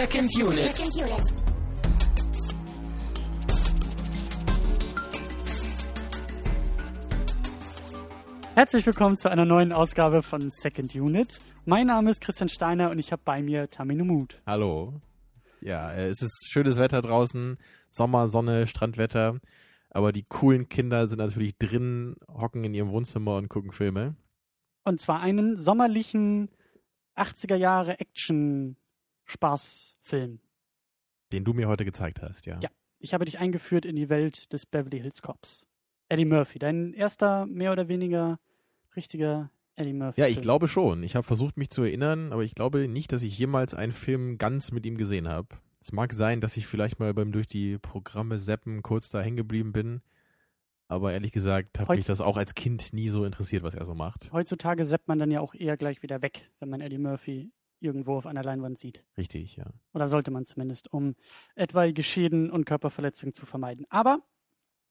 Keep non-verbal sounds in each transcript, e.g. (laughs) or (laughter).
Second Unit. Second Unit. Herzlich willkommen zu einer neuen Ausgabe von Second Unit. Mein Name ist Christian Steiner und ich habe bei mir Tamino Mut. Hallo. Ja, äh, es ist schönes Wetter draußen, Sommer, Sonne, Strandwetter. Aber die coolen Kinder sind natürlich drin, hocken in ihrem Wohnzimmer und gucken Filme. Und zwar einen sommerlichen 80er Jahre Action-Spaßfilm. Den du mir heute gezeigt hast, ja. Ja. Ich habe dich eingeführt in die Welt des Beverly Hills Cops. Eddie Murphy, dein erster mehr oder weniger richtiger Eddie Murphy. Ja, ich Film. glaube schon. Ich habe versucht, mich zu erinnern, aber ich glaube nicht, dass ich jemals einen Film ganz mit ihm gesehen habe. Es mag sein, dass ich vielleicht mal beim durch die Programme seppen kurz da hängen geblieben bin. Aber ehrlich gesagt hat Heutz- mich das auch als Kind nie so interessiert, was er so macht. Heutzutage seppt man dann ja auch eher gleich wieder weg, wenn man Eddie Murphy irgendwo auf einer Leinwand sieht. Richtig, ja. Oder sollte man zumindest, um etwaige Schäden und Körperverletzungen zu vermeiden. Aber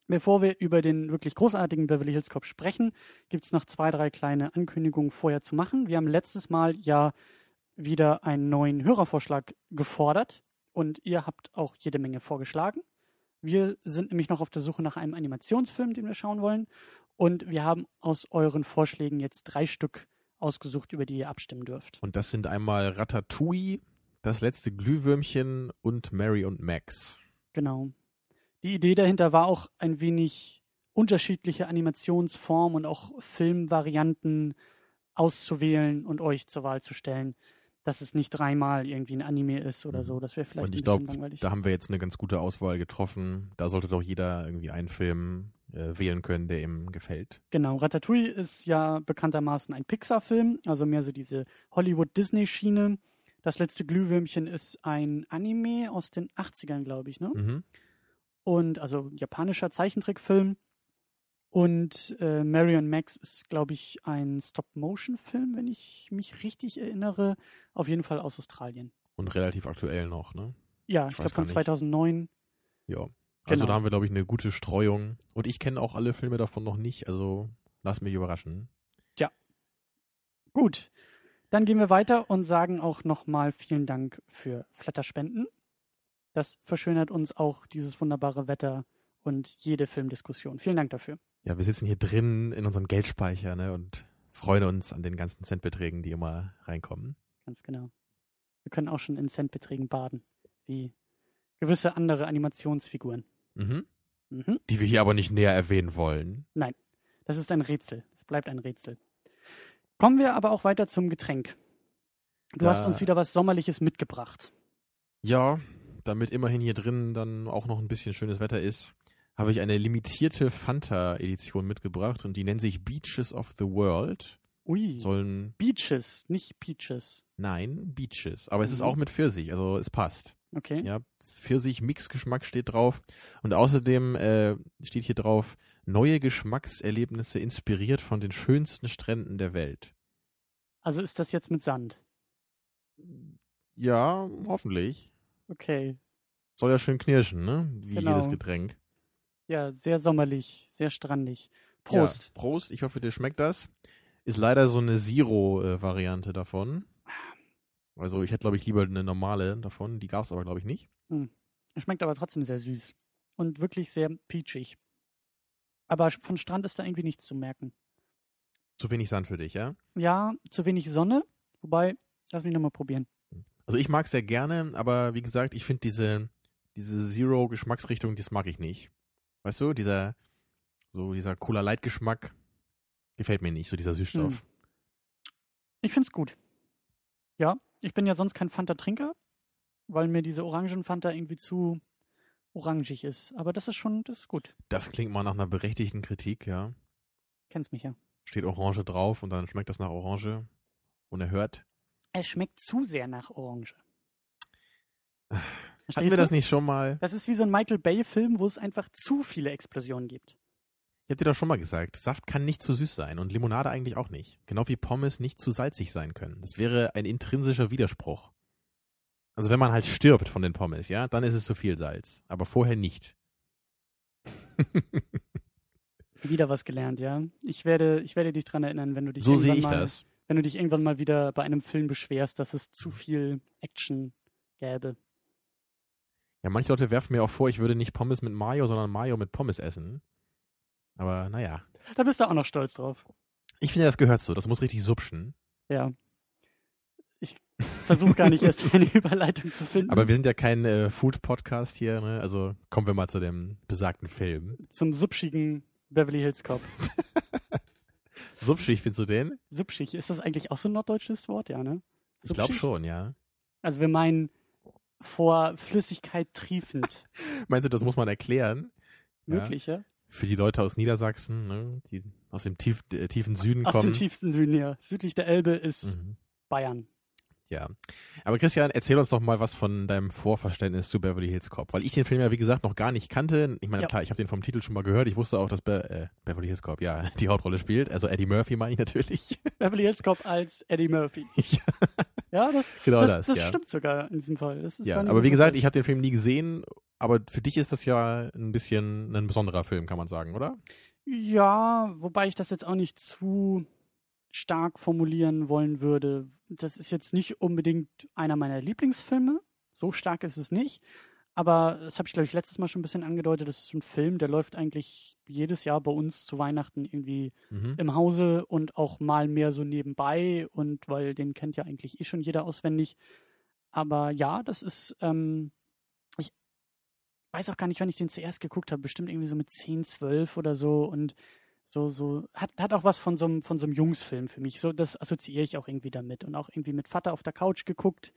bevor wir über den wirklich großartigen Beverly Hills Cop sprechen, gibt es noch zwei, drei kleine Ankündigungen vorher zu machen. Wir haben letztes Mal ja wieder einen neuen Hörervorschlag gefordert und ihr habt auch jede Menge vorgeschlagen. Wir sind nämlich noch auf der Suche nach einem Animationsfilm, den wir schauen wollen. Und wir haben aus euren Vorschlägen jetzt drei Stück ausgesucht, über die ihr abstimmen dürft. Und das sind einmal Ratatouille, das letzte Glühwürmchen und Mary und Max. Genau. Die Idee dahinter war auch ein wenig unterschiedliche Animationsformen und auch Filmvarianten auszuwählen und euch zur Wahl zu stellen, dass es nicht dreimal irgendwie ein Anime ist oder so. Das wäre vielleicht und ein ich bisschen glaube, da haben wir jetzt eine ganz gute Auswahl getroffen. Da sollte doch jeder irgendwie einen Film äh, wählen können, der ihm gefällt. Genau, Ratatouille ist ja bekanntermaßen ein Pixar-Film, also mehr so diese Hollywood-Disney-Schiene. Das letzte Glühwürmchen ist ein Anime aus den 80ern, glaube ich, ne? Mhm. und also japanischer Zeichentrickfilm. Und äh, Marion Max ist, glaube ich, ein Stop-Motion-Film, wenn ich mich richtig erinnere. Auf jeden Fall aus Australien. Und relativ aktuell noch, ne? Ja, Ich ich, glaube von gar nicht. 2009. Ja. Also Genau. da haben wir, glaube ich, eine gute Streuung. Und ich kenne auch alle Filme davon noch nicht, also lass mich überraschen. Gut, dann gehen wir weiter und sagen auch nochmal vielen Dank für Flatterspenden. Das verschönert uns auch dieses wunderbare Wetter und jede Filmdiskussion. Vielen Dank dafür. Ja, wir sitzen hier drin in unserem Geldspeicher, ne? Und freuen uns an den ganzen Centbeträgen, die immer reinkommen. Ganz genau. Wir können auch schon in Centbeträgen baden, wie gewisse andere Animationsfiguren. Mhm. Mhm. Die wir hier aber nicht näher erwähnen wollen. Das ist ein Rätsel. Es bleibt ein Rätsel. Kommen wir aber auch weiter zum Getränk. Du Da- hast uns wieder was Sommerliches mitgebracht. Ja, damit immerhin hier drin dann auch noch ein bisschen schönes Wetter ist, habe ich eine limitierte Fanta-Edition mitgebracht und die nennt sich Beaches of the World. Ui. Sollen, Beaches, nicht Peaches. nein, Beaches. Aber es ist Mhm. auch mit Pfirsich, also es passt. Okay. Ja, Pfirsich-Mix-Geschmack steht drauf. Und außerdem äh, steht hier drauf, neue Geschmackserlebnisse inspiriert von den schönsten Stränden der Welt. Also ist das jetzt mit Sand. Ja, hoffentlich. Okay. Soll ja schön knirschen, ne? Wie Genau. jedes Getränk. Ja, sehr sommerlich, sehr strandig. Prost. Ja, Prost, ich hoffe, dir schmeckt das. Ist leider so eine Zero-Variante davon. Also ich hätte, glaube ich, lieber eine normale davon. Die gab es aber, glaube ich, nicht. Schmeckt aber trotzdem sehr süß. Und wirklich sehr peachig. Aber von Strand ist da irgendwie nichts zu merken. Zu wenig Sand für dich, ja? Ja, zu wenig Sonne. Wobei, lass mich nochmal probieren. Also ich mag es sehr gerne, aber wie gesagt, ich finde diese, diese Zero-Geschmacksrichtung, das mag ich nicht. Weißt du, dieser, so dieser Cola-Light-Geschmack gefällt mir nicht, so dieser Süßstoff. Hm. Ich find's gut. Ja, ich bin ja sonst kein Fanta-Trinker, weil mir diese Orangen-Fanta irgendwie zu orangig ist. Aber das ist schon, das ist gut. Das klingt mal nach einer berechtigten Kritik, ja. Kennst mich ja. Steht Orange drauf und dann schmeckt das nach Orange. Unerhört. Es schmeckt zu sehr nach Orange. (sighs) Hatten Verstehst wir das nicht schon mal? Das ist wie so ein Michael Bay-Film, wo es einfach zu viele Explosionen gibt. Ich hab dir doch schon mal gesagt, Saft kann nicht zu süß sein und Limonade eigentlich auch nicht. Genau wie Pommes nicht zu salzig sein können. Das wäre ein intrinsischer Widerspruch. Also wenn man halt stirbt von den Pommes, ja, dann ist es zu viel Salz. Aber vorher nicht. (laughs) Wieder was gelernt, ja. Ich werde, ich werde dich dran erinnern, wenn du dich so sehe ich mal, das. wenn du dich irgendwann mal wieder bei einem Film beschwerst, dass es zu viel Action gäbe. Ja, manche Leute werfen mir auch vor, ich würde nicht Pommes mit Mayo, sondern Mayo mit Pommes essen. Aber naja. Da bist du auch noch stolz drauf. Ich finde, das gehört so. Das muss richtig subschen. Ja. Ich versuche gar nicht erst eine (laughs) Überleitung zu finden. Aber wir sind ja kein äh, Food-Podcast hier, ne? Also kommen wir mal zu dem besagten Film. Zum subschigen Beverly Hills Cop. (laughs) Subschig, findest du den? Subschig, ist das eigentlich auch so ein norddeutsches Wort? Ja, ne? Ich glaube Subschig? schon, ja. Also wir meinen vor Flüssigkeit triefend. (laughs) Meinst du, das muss man erklären? Ja. Möglich, ja? Für die Leute aus Niedersachsen, ne? die aus dem tief, äh, tiefen Süden Aus dem kommen. tiefsten Süden hier. Südlich der Elbe ist Mhm. Bayern. Ja. Aber Christian, erzähl uns doch mal was von deinem Vorverständnis zu Beverly Hills Cop, weil ich den Film ja wie gesagt noch gar nicht kannte. Ich meine, Ja. klar, ich habe den vom Titel schon mal gehört. Ich wusste auch, dass Be äh, Beverly Hills Cop ja (laughs) die Hauptrolle spielt. Also Eddie Murphy meine ich natürlich. (laughs) Beverly Hills Cop als Eddie Murphy. (laughs) Ja. Ja, das, Genau das, das, das ja. stimmt sogar in diesem Fall. Ja, aber wie gesagt, ich habe den Film nie gesehen. Aber für dich ist das ja ein bisschen ein besonderer Film, kann man sagen, oder? Ja, wobei ich das jetzt auch nicht zu stark formulieren wollen würde. Das ist jetzt nicht unbedingt einer meiner Lieblingsfilme. So stark ist es nicht. Aber das habe ich, glaube ich, letztes Mal schon ein bisschen angedeutet. Das ist ein Film, der läuft eigentlich jedes Jahr bei uns zu Weihnachten irgendwie Mhm. im Hause und auch mal mehr so nebenbei. Und weil den kennt ja eigentlich eh schon jeder auswendig. Aber ja, das ist, ähm, ich weiß auch gar nicht, wann ich den zuerst geguckt habe. Bestimmt irgendwie so mit 10, 12 oder so. Und so, so, hat, hat auch was von so einem, von so einem Jungsfilm für mich. So, das assoziiere ich auch irgendwie damit. Und auch irgendwie mit Vater auf der Couch geguckt.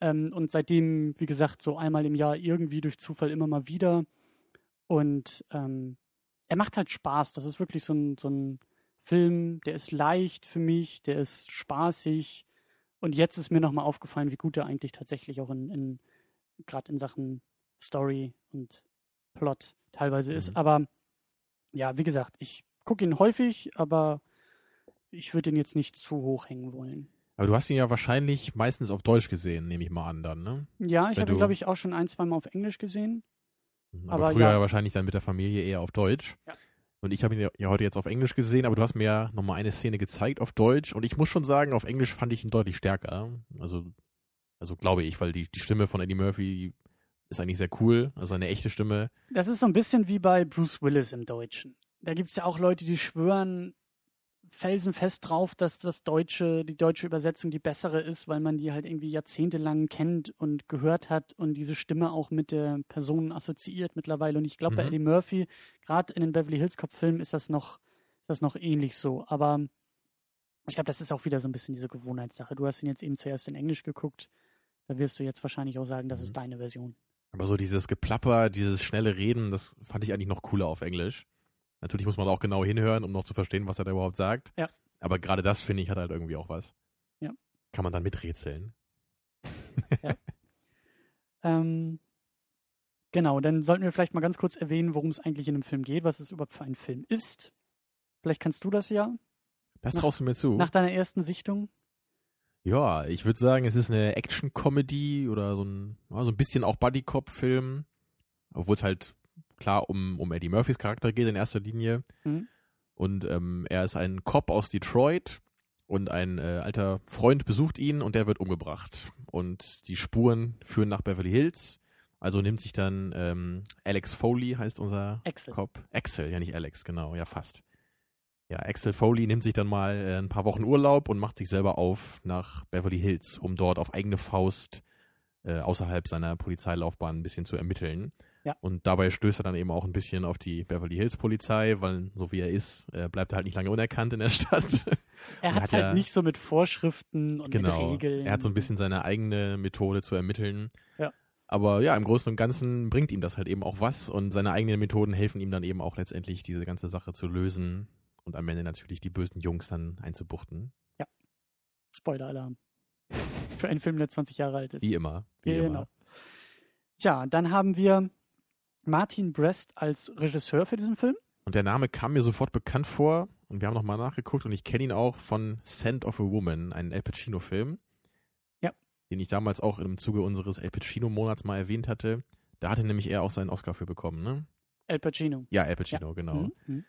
Ähm, und seitdem, wie gesagt, so einmal im Jahr irgendwie durch Zufall immer mal wieder. Und ähm, er macht halt Spaß. Das ist wirklich so ein, so ein Film, der ist leicht für mich, der ist spaßig. Und jetzt ist mir nochmal aufgefallen, wie gut er eigentlich tatsächlich auch in, in gerade in Sachen Story und Plot teilweise ist. Mhm. Aber ja, wie gesagt, ich gucke ihn häufig, aber ich würde ihn jetzt nicht zu hoch hängen wollen. Aber du hast ihn ja wahrscheinlich meistens auf Deutsch gesehen, nehme ich mal an dann, ne? Ja, ich habe ihn, glaube ich, auch schon ein, zwei Mal auf Englisch gesehen. Aber, Aber früher ja. wahrscheinlich dann mit der Familie eher auf Deutsch. Ja. Und ich habe ihn ja- ja heute jetzt auf Englisch gesehen, aber du hast mir ja nochmal eine Szene gezeigt auf Deutsch. Und ich muss schon sagen, auf Englisch fand ich ihn deutlich stärker. Also, also glaube ich, weil die, die Stimme von Eddie Murphy ist eigentlich sehr cool. Also eine echte Stimme. Das ist so ein bisschen wie bei Bruce Willis im Deutschen. Da gibt es ja auch Leute, die schwören felsenfest drauf, dass das deutsche, die deutsche Übersetzung die bessere ist, weil man die halt irgendwie jahrzehntelang kennt und gehört hat und diese Stimme auch mit der Person assoziiert mittlerweile. Und ich glaube, bei Mhm. Eddie Murphy, gerade in den Beverly Hills Cop Filmen, ist das noch, ist das noch ähnlich so. Aber ich glaube, das ist auch wieder so ein bisschen diese Gewohnheitssache. Du hast ihn jetzt eben zuerst in Englisch geguckt. Da wirst du jetzt wahrscheinlich auch sagen, das Mhm. ist deine Version. Aber so dieses Geplapper, dieses schnelle Reden, das fand ich eigentlich noch cooler auf Englisch. Natürlich muss man auch genau hinhören, um noch zu verstehen, was er da überhaupt sagt. Ja. Aber gerade das, finde ich, hat halt irgendwie auch was. Ja. Kann man dann miträtseln. (laughs) Ähm, genau, dann sollten wir vielleicht mal ganz kurz erwähnen, worum es eigentlich in dem Film geht, was es überhaupt für ein Film ist. Vielleicht kannst du das ja Das traust du mir zu? nach deiner ersten Sichtung. Ja, ich würde sagen, es ist eine Action-Comedy oder so ein, ja, so ein bisschen auch Buddy-Cop-Film. Obwohl es halt klar um, um Eddie Murphys Charakter geht in erster Linie. Mhm. Und ähm, er ist ein Cop aus Detroit und ein äh, alter Freund besucht ihn und der wird umgebracht. Und die Spuren führen nach Beverly Hills. Also nimmt sich dann ähm, Alex Foley, heißt unser Axel. Cop. Axel, ja nicht Alex, genau, ja fast. Ja, Axel Foley nimmt sich dann mal äh, ein paar Wochen Urlaub und macht sich selber auf nach Beverly Hills, um dort auf eigene Faust äh, außerhalb seiner Polizeilaufbahn ein bisschen zu ermitteln. Ja. Und dabei stößt er dann eben auch ein bisschen auf die Beverly Hills Polizei, weil so wie er ist, äh, bleibt er halt nicht lange unerkannt in der (laughs) Stadt. Er hat hat halt ja- nicht so mit Vorschriften und mit genau. Regeln. Er hat so ein bisschen seine eigene Methode zu ermitteln. Ja. Aber ja, im Großen und Ganzen bringt ihm das halt eben auch was und seine eigenen Methoden helfen ihm dann eben auch letztendlich diese ganze Sache zu lösen und am Ende natürlich die bösen Jungs dann einzubuchten. Spoiler-Alarm. (laughs) Für einen Film, der 20 Jahre alt ist. Wie immer. Wie genau. immer. Ja, dann haben wir Martin Brest als Regisseur für diesen Film. Und der Name kam mir sofort bekannt vor und wir haben nochmal nachgeguckt und ich kenne ihn auch von Scent of a Woman, einen El Pacino-Film. Ja. Den ich damals auch im Zuge unseres El Pacino-Monats mal erwähnt hatte. Da hatte nämlich er auch seinen Oscar für bekommen, ne? El Pacino. Ja, El Pacino, genau. Mhm. Mhm.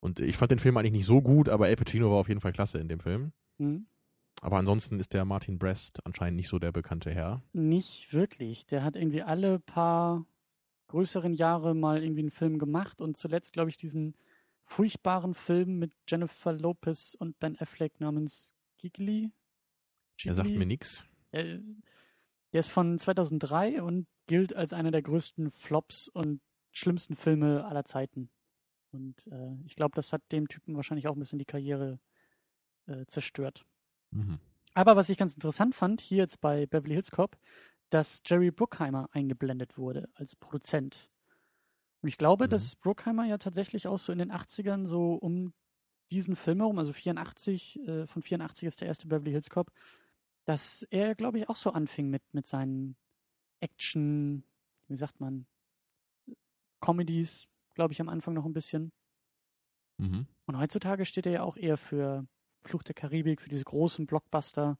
Und ich fand den Film eigentlich nicht so gut, aber El Pacino war auf jeden Fall klasse in dem Film. Mhm. Aber ansonsten ist der Martin Brest anscheinend nicht so der bekannte Herr. Nicht wirklich. Der hat irgendwie alle paar größeren Jahre mal irgendwie einen Film gemacht und zuletzt, glaube ich, diesen furchtbaren Film mit Jennifer Lopez und Ben Affleck namens Giggly. Er sagt mir nichts. Der, der ist von 2003 und gilt als einer der größten Flops und schlimmsten Filme aller Zeiten. Und äh, ich glaube, das hat dem Typen wahrscheinlich auch ein bisschen die Karriere äh, zerstört. Mhm. Aber was ich ganz interessant fand, hier jetzt bei Beverly Hills Cop, dass Jerry Bruckheimer eingeblendet wurde als Produzent. Und ich glaube, Mhm. dass Bruckheimer ja tatsächlich auch so in den 80ern so um diesen Film herum, also 84, äh, von 84 ist der erste Beverly Hills Cop, dass er, glaube ich, auch so anfing mit, mit seinen Action, wie sagt man, Comedies, glaube ich, am Anfang noch ein bisschen. Mhm. Und heutzutage steht er ja auch eher für Fluch der Karibik, für diese großen Blockbuster.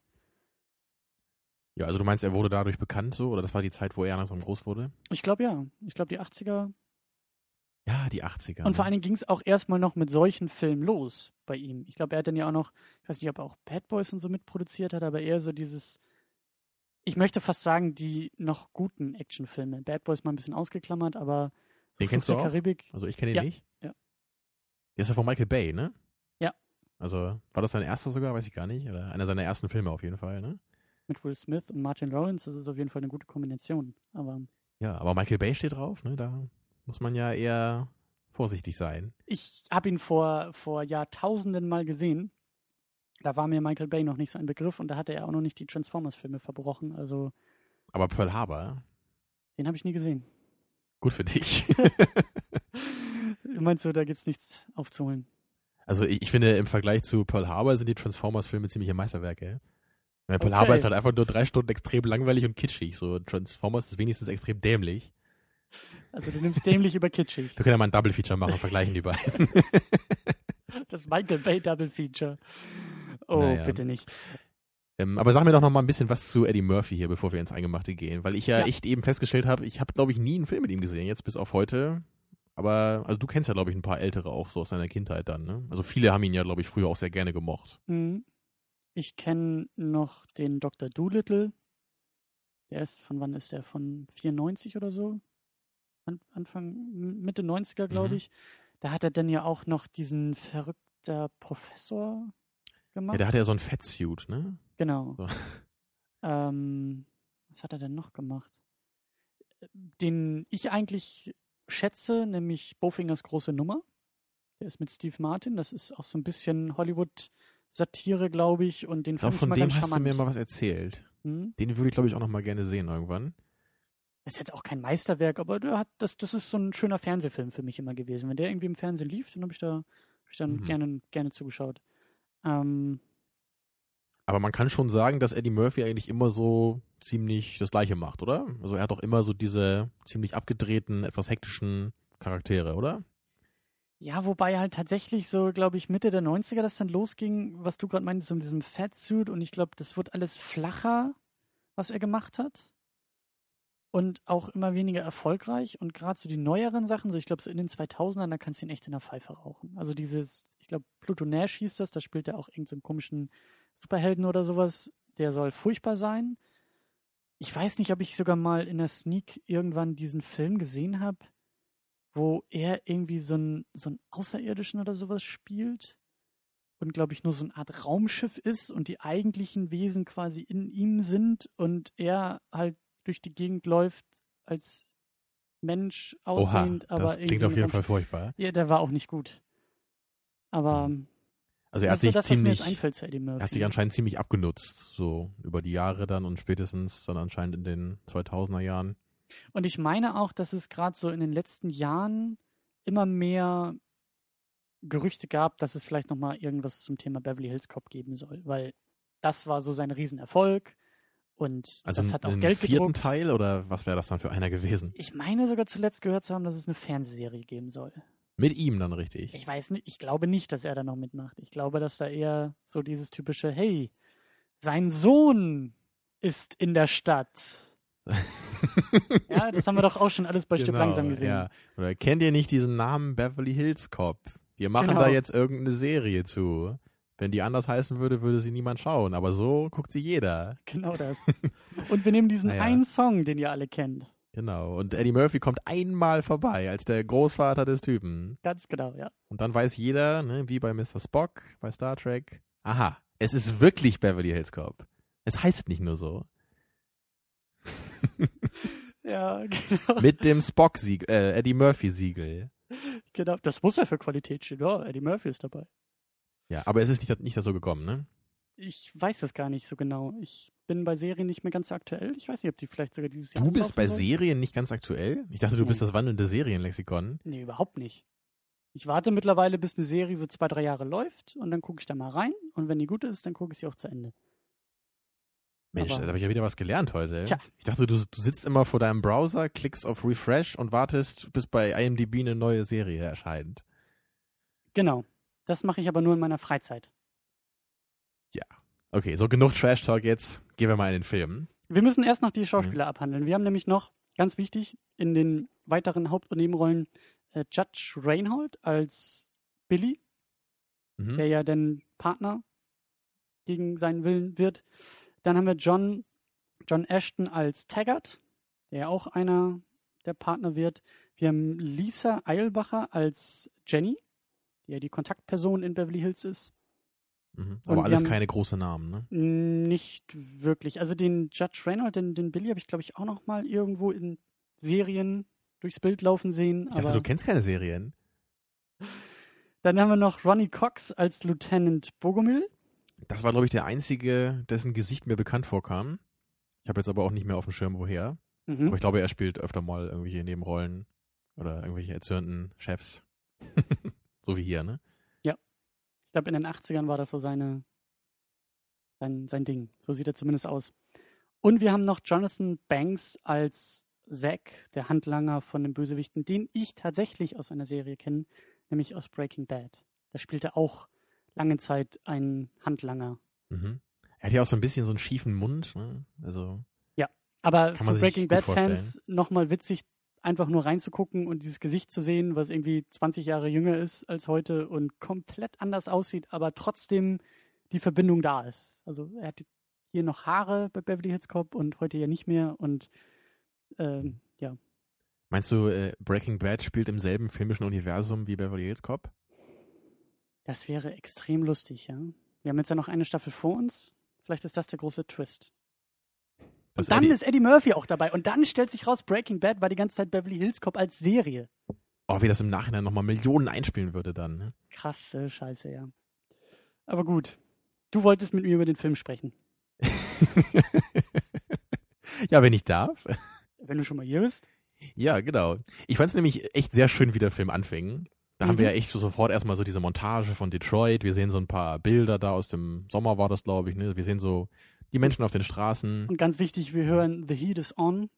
Ja, also du meinst, er wurde dadurch bekannt so? Oder das war die Zeit, wo er langsam groß wurde? Ich glaube ja. Ich glaube die 80er. Ja, die 80er. Und vor ne? allen Dingen ging es auch erstmal noch mit solchen Filmen los bei ihm. Ich glaube, er hat dann ja auch noch, ich weiß nicht, ob er auch Bad Boys und so mitproduziert hat, aber eher so dieses, ich möchte fast sagen, die noch guten Actionfilme. Bad Boys mal ein bisschen ausgeklammert, aber Den Fluch kennst du auch? Karibik. Also ich kenne ihn Ja, nicht. ja. Der ist ja von Michael Bay, ne? Ja. Also war das sein erster sogar? Weiß ich gar nicht. Oder einer seiner ersten Filme auf jeden Fall, ne? Mit Will Smith und Martin Lawrence, das ist auf jeden Fall eine gute Kombination. Aber Ja, aber Michael Bay steht drauf, ne? Da muss man ja eher vorsichtig sein. ich habe ihn vor, vor Jahrtausenden mal gesehen. Da war mir Michael Bay noch nicht so ein Begriff und da hatte er auch noch nicht die Transformers-Filme verbrochen. Also Aber Pearl Harbor, den habe ich nie gesehen. gut für dich. (laughs) Meinst du, da gibt's nichts aufzuholen? Also ich, ich finde, im Vergleich zu Pearl Harbor sind die Transformers-Filme ziemliche Meisterwerke. Weil Pearl Okay. Ist halt einfach nur drei Stunden extrem langweilig und kitschig. So Transformers ist wenigstens extrem dämlich. Also du nimmst dämlich über kitschig. Wir können ja mal ein Double-Feature machen und vergleichen die beiden. (laughs) Das Michael Bay Double Feature. Oh, Naja. bitte nicht. Ähm, aber sag mir doch noch mal ein bisschen was zu Eddie Murphy hier, bevor wir ins Eingemachte gehen. Weil ich ja, Ja. echt eben festgestellt habe, ich habe, glaube ich, nie einen Film mit ihm gesehen, jetzt bis auf heute. Aber, also du kennst ja, glaube ich, ein paar ältere auch so aus seiner Kindheit dann, ne? Also viele haben ihn ja, glaube ich, früher auch sehr gerne gemocht. Mhm. Ich kenne noch den Dr. Doolittle. Der ist, von wann ist der? Von 94 oder so? An, Anfang, Mitte 90er, glaube Mhm. ich. Da hat er dann ja auch noch diesen verrückter Professor Ja, gemacht. der hatte ja so ein Fettsuit, ne? Genau. So. (laughs) Ähm, was hat er denn noch gemacht? Den ich eigentlich schätze, nämlich Bofingers große Nummer. Der ist mit Steve Martin. Das ist auch so ein bisschen Hollywood-Satire, glaube ich. Und den Ich fand ich von mal dem ganz hast du charmant. mir mal was erzählt. Hm? Den würde ich, glaube ich, auch noch mal gerne sehen irgendwann. Das ist jetzt auch kein Meisterwerk, aber der hat, das, das ist so ein schöner Fernsehfilm für mich immer gewesen. Wenn der irgendwie im Fernsehen lief, dann habe ich da, hab ich dann Mhm. gerne, gerne zugeschaut. Ähm, Aber man kann schon sagen, dass Eddie Murphy eigentlich immer so ziemlich das Gleiche macht, oder? Also er hat auch immer so diese ziemlich abgedrehten, etwas hektischen Charaktere, oder? Ja, wobei halt tatsächlich so, glaube ich, Mitte der 90er das dann losging, was du gerade meintest, mit diesem Fatsuit und ich glaube, das wird alles flacher, was er gemacht hat. Und auch immer weniger erfolgreich und gerade so die neueren Sachen, so ich glaube so in den 2000ern, da kannst du ihn echt in der Pfeife rauchen. Also dieses, ich glaube Pluto Nash hieß das, da spielt er auch irgendeinen so komischen Superhelden oder sowas, der soll furchtbar sein. Ich weiß nicht, ob ich sogar mal in der Sneak irgendwann diesen Film gesehen habe, wo er irgendwie so ein, so Außerirdischen oder sowas spielt und, glaube ich, nur so eine Art Raumschiff ist und die eigentlichen Wesen quasi in ihm sind und er halt durch die Gegend läuft als Mensch Oha, aussehend, aber das klingt auf jeden Fall furchtbar. Ja, der war auch nicht gut. Aber Also er hat so sich das, ziemlich, er hat sich anscheinend ziemlich abgenutzt, so über die Jahre dann und spätestens dann anscheinend in den 2000er Jahren. Und ich meine auch, dass es gerade so in den letzten Jahren immer mehr Gerüchte gab, dass es vielleicht noch mal irgendwas zum Thema Beverly Hills Cop geben soll, weil das war so sein Riesenerfolg und Also das hat auch Geld vierten gedruckt. Teil oder was wäre das dann für einer gewesen? Ich meine sogar zuletzt gehört zu haben, dass es eine Fernsehserie geben soll. Mit ihm dann richtig. Ich weiß nicht, ich glaube nicht, dass er da noch mitmacht. Ich glaube, dass da eher so dieses typische, hey, sein Sohn ist in der Stadt. (laughs) Ja, das haben wir doch auch schon alles bei Stück Genau, langsam gesehen. Ja. Oder kennt ihr nicht diesen Namen Beverly Hills Cop? Wir machen Genau. da jetzt irgendeine Serie zu. Wenn die anders heißen würde, würde sie niemand schauen. Aber so guckt sie jeder. Genau das. (laughs) Und wir nehmen diesen Naja. einen Song, den ihr alle kennt. Genau. Und Eddie Murphy kommt einmal vorbei als der Großvater des Typen. Ganz genau, ja. Und dann weiß jeder, ne, wie bei Mr. Spock, bei Star Trek, aha, es ist wirklich Beverly Hills Cop. Es heißt nicht nur so. (laughs) Ja, genau. Mit dem Spock-Siegel, äh, Eddie Murphy-Siegel. genau. Das muss ja für Qualität stehen. Ja, Eddie Murphy ist dabei. Ja, aber es ist nicht, nicht so gekommen, ne? Ich weiß das gar nicht so genau. Ich bin bei Serien nicht mehr ganz aktuell. Ich weiß nicht, ob die vielleicht sogar dieses Jahr Du bist bei soll. Serien nicht ganz aktuell? Ich dachte, du bist Nee. das wandelnde Serienlexikon. Nee, überhaupt nicht. Ich warte mittlerweile, bis eine Serie so zwei, drei Jahre läuft und dann gucke ich da mal rein und wenn die gut ist, dann gucke ich sie auch zu Ende. Mensch, Aber- da habe ich ja wieder was gelernt heute. Tja. Ich dachte, du, du sitzt immer vor deinem Browser, klickst auf Refresh und wartest, bis bei IMDb eine neue Serie erscheint. Genau. Das mache ich aber nur in meiner Freizeit. Okay, so genug Trash Talk jetzt. Gehen wir mal in den Film. Wir müssen erst noch die Schauspieler Mhm. abhandeln. Wir haben nämlich noch, ganz wichtig, in den weiteren Haupt- und Nebenrollen äh, Judge Reinhold als Billy, Mhm. der ja dann Partner gegen seinen Willen wird. Dann haben wir John, John Ashton als Taggart, der ja auch einer der Partner wird. Wir haben Lisa Eilbacher als Jenny, die ja die Kontaktperson in Beverly Hills ist. Mhm. Aber alles keine großen Namen, ne? Nicht wirklich. Also den Judge Reynolds, den, den Billy habe ich, glaube ich, auch noch mal irgendwo in Serien durchs Bild laufen sehen. Aber du kennst keine Serien. dann haben wir noch Ronnie Cox als Lieutenant Bogomil. Das war, glaube ich, der einzige, dessen Gesicht mir bekannt vorkam. Ich habe jetzt aber auch nicht mehr auf dem Schirm, woher. Mhm. Aber ich glaube, er spielt öfter mal irgendwelche Nebenrollen oder irgendwelche erzürnten Chefs. (laughs) so wie hier, ne? Ich glaube, in den 80ern war das so seine, sein, sein Ding. So sieht er zumindest aus. Und wir haben noch Jonathan Banks als Zack, der Handlanger von den Bösewichten, den ich tatsächlich aus einer Serie kenne, nämlich aus Breaking Bad. Da spielte auch lange Zeit ein Handlanger. Mhm. Er hat ja auch so ein bisschen so einen schiefen Mund, ne? Also, Aber Kann man für Breaking gut Bad-Fans nochmal witzig, einfach nur reinzugucken und dieses Gesicht zu sehen, was irgendwie 20 Jahre jünger ist als heute und komplett anders aussieht, aber trotzdem die Verbindung da ist. Also er hat hier noch Haare bei Beverly Hills Cop und heute ja nicht mehr und ähm, ja, meinst du, äh, Breaking Bad spielt im selben filmischen Universum wie Beverly Hills Cop? Das wäre extrem lustig, ja. Wir haben jetzt ja noch eine Staffel vor uns. Vielleicht ist das der große Twist. Und dann Eddie- ist Eddie Murphy auch dabei. Und dann stellt sich raus, Breaking Bad war die ganze Zeit Beverly Hills Cop als Serie. Oh, wie das im Nachhinein nochmal Millionen einspielen würde dann, ne? Krasse Scheiße, ja. Aber gut. Du wolltest mit mir über den Film sprechen. (laughs) ja, wenn ich darf. Wenn du schon mal hier bist. Ja, genau. Ich fand es nämlich echt sehr schön, wie der Film anfing. Da haben Mhm. wir ja echt so sofort erstmal so diese Montage von Detroit. Wir sehen so ein paar Bilder da aus dem Sommer war das, glaube ich. Ne? Wir sehen so die Menschen auf den Straßen. Und ganz wichtig, wir hören The Heat is On.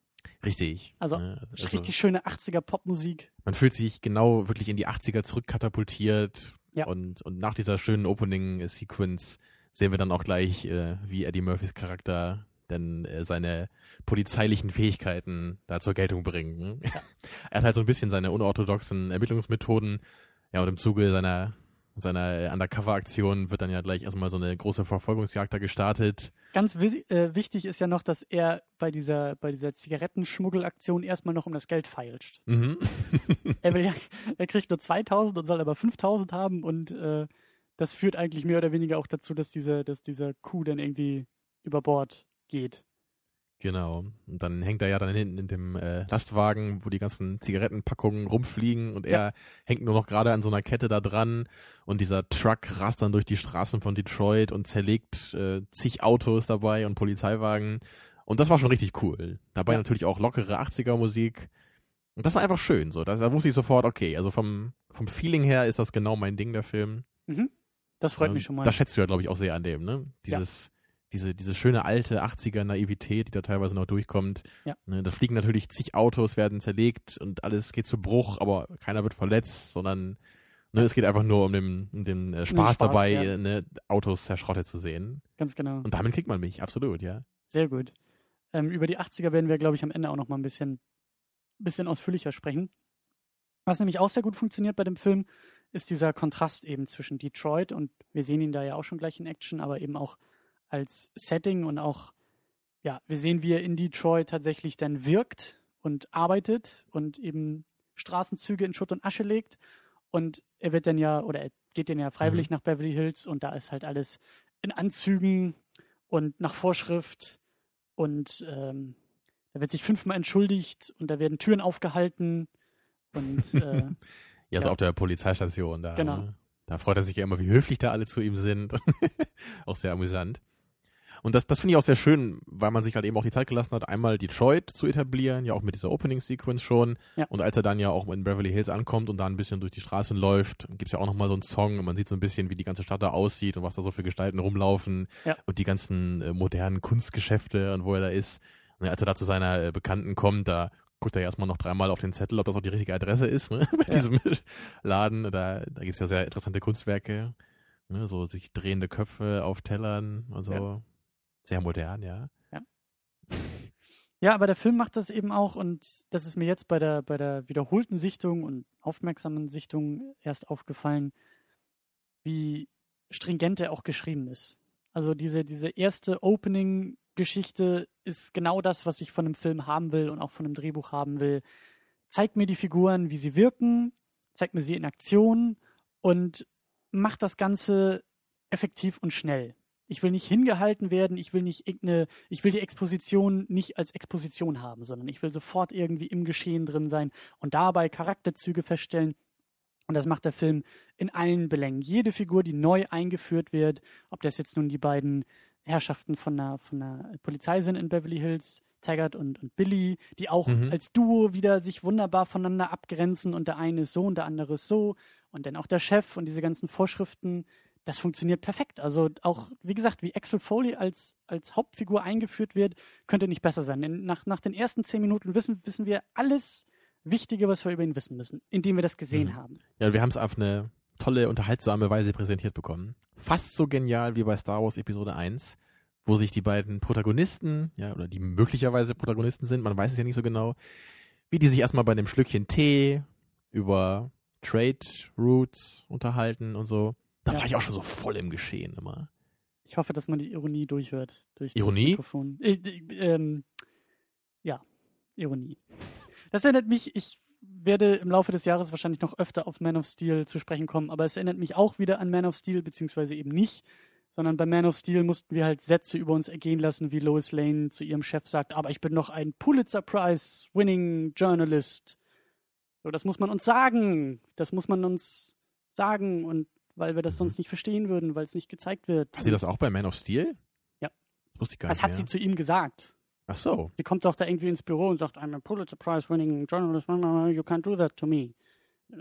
Richtig. Also, ne? Richtig schöne 80er Popmusik. man fühlt sich genau wirklich in die 80er zurückkatapultiert. Ja. Und, und nach dieser schönen Opening-Sequence sehen wir dann auch gleich, äh, wie Eddie Murphys Charakter denn äh, seine polizeilichen Fähigkeiten da zur Geltung bringt. Ne? (laughs) er hat halt so ein bisschen seine unorthodoxen Ermittlungsmethoden. Ja, und im Zuge seiner, seiner Undercover-Aktion wird dann ja gleich erstmal so eine große Verfolgungsjagd da gestartet. Ganz äh, wichtig ist ja noch, dass er bei dieser, bei dieser Zigarettenschmuggelaktion erstmal noch um das Geld feilscht. Mhm. (laughs) Er, will ja, er kriegt nur 2000 und soll aber 5000 haben und äh, das führt eigentlich mehr oder weniger auch dazu, dass diese, dass dieser Coup dann irgendwie über Bord geht. Genau. Und dann hängt er ja dann hinten in dem äh, Lastwagen, wo die ganzen Zigarettenpackungen rumfliegen und er Ja. hängt nur noch gerade an so einer Kette da dran und dieser Truck rast dann durch die Straßen von Detroit und zerlegt äh, zig Autos dabei und Polizeiwagen. Und das war schon richtig cool. Dabei Ja. natürlich auch lockere 80er Musik. Und das war einfach schön so. Da, da wusste ich sofort, okay, also vom, vom Feeling her ist das genau mein Ding, der Film. Mhm. Das freut Ähm, mich schon mal. Das schätzt du ja, glaube ich, auch sehr an dem, ne? Dieses, diese, diese schöne alte 80er Naivität, die da teilweise noch durchkommt. Ja. Ne, da fliegen natürlich zig Autos, werden zerlegt und alles geht zu Bruch, aber keiner wird verletzt, sondern ne, es geht einfach nur um den, um den äh, Spaß, Spaß, dabei, ja. äh, ne, Autos zerschrottet zu sehen. Ganz genau. Und damit kriegt man mich, absolut, ja. Sehr gut. Ähm, über die 80er werden wir, glaube ich, am Ende auch noch mal ein bisschen, bisschen ausführlicher sprechen. Was nämlich auch sehr gut funktioniert bei dem Film, ist dieser Kontrast eben zwischen Detroit und wir sehen ihn da ja auch schon gleich in Action, aber eben auch als Setting und auch, ja, wir sehen, wie er in Detroit tatsächlich dann wirkt und arbeitet und eben Straßenzüge in Schutt und Asche legt. Und er wird dann ja, oder er geht dann ja freiwillig mhm. nach Beverly Hills und da ist halt alles in Anzügen und nach Vorschrift und ähm, da wird sich fünfmal entschuldigt und da werden Türen aufgehalten und (laughs) äh, ja, so ja. auf der Polizeistation da. Genau. Ne? Da freut er sich ja immer, wie höflich da alle zu ihm sind. (laughs) auch sehr amüsant. Und das, das finde ich auch sehr schön, weil man sich halt eben auch die Zeit gelassen hat, einmal Detroit zu etablieren, ja auch mit dieser Opening-Sequence schon. Ja. Und als er dann ja auch in Beverly Hills ankommt und da ein bisschen durch die Straßen läuft, gibt's ja auch nochmal so einen Song und man sieht so ein bisschen, wie die ganze Stadt da aussieht und was da so für Gestalten rumlaufen ja. und die ganzen äh, modernen Kunstgeschäfte und wo er da ist. Und als er da zu seiner äh, Bekannten kommt, da guckt er erstmal noch dreimal auf den Zettel, ob das auch die richtige Adresse ist, ne? (laughs) Bei ja. diesem (laughs) Laden. Da, da gibt's ja sehr interessante Kunstwerke. Ne? So sich drehende Köpfe auf Tellern und so. Sehr modern, ja. Ja. Ja, aber der Film macht das eben auch und das ist mir jetzt bei der, bei der wiederholten Sichtung und aufmerksamen Sichtung erst aufgefallen, wie stringent er auch geschrieben ist. Also diese, diese erste Opening-Geschichte ist genau das, was ich von einem Film haben will und auch von einem Drehbuch haben will. Zeigt mir die Figuren, wie sie wirken, zeigt mir sie in Aktion und macht das Ganze effektiv und schnell. Ich will nicht hingehalten werden, ich will nicht irgendeine, ich will die Exposition nicht als Exposition haben, sondern ich will sofort irgendwie im Geschehen drin sein und dabei Charakterzüge feststellen. Und das macht der Film in allen Belängen. Jede Figur, die neu eingeführt wird, ob das jetzt nun die beiden Herrschaften von der, von der Polizei sind in Beverly Hills, Taggart und, und Billy, die auch mhm. als Duo wieder sich wunderbar voneinander abgrenzen und der eine ist so und der andere ist so und dann auch der Chef und diese ganzen Vorschriften, das funktioniert perfekt. Also auch, wie gesagt, wie Axel Foley als, als Hauptfigur eingeführt wird, könnte nicht besser sein. Denn nach, nach den ersten zehn Minuten wissen, wissen wir alles Wichtige, was wir über ihn wissen müssen, indem wir das gesehen mhm. haben. Ja, wir haben es auf eine tolle, unterhaltsame Weise präsentiert bekommen. Fast so genial wie bei Star Wars Episode 1, wo sich die beiden Protagonisten, ja, oder die möglicherweise Protagonisten sind, man weiß es ja nicht so genau, wie die sich erstmal bei einem Schlückchen Tee über Trade Routes unterhalten und so. Da ja. war ich auch schon so voll im Geschehen immer. Ich hoffe, dass man die Ironie durchhört. Durch Ironie? Mikrofon. Äh, ähm, ja, Ironie. Das erinnert mich, ich werde im Laufe des Jahres wahrscheinlich noch öfter auf Man of Steel zu sprechen kommen, aber es erinnert mich auch wieder an Man of Steel, beziehungsweise eben nicht, sondern bei Man of Steel mussten wir halt Sätze über uns ergehen lassen, wie Lois Lane zu ihrem Chef sagt, aber ich bin noch ein Pulitzer Prize winning Journalist. So, das muss man uns sagen. Das muss man uns sagen und weil wir das sonst nicht verstehen würden, weil es nicht gezeigt wird. Hat sie das auch bei Man of Steel? Ja. Das wusste ich gar nicht. Das hat sie zu ihm gesagt. Ach so. Sie kommt doch da irgendwie ins Büro und sagt, I'm a Pulitzer Prize winning journalist, you can't do that to me. (laughs)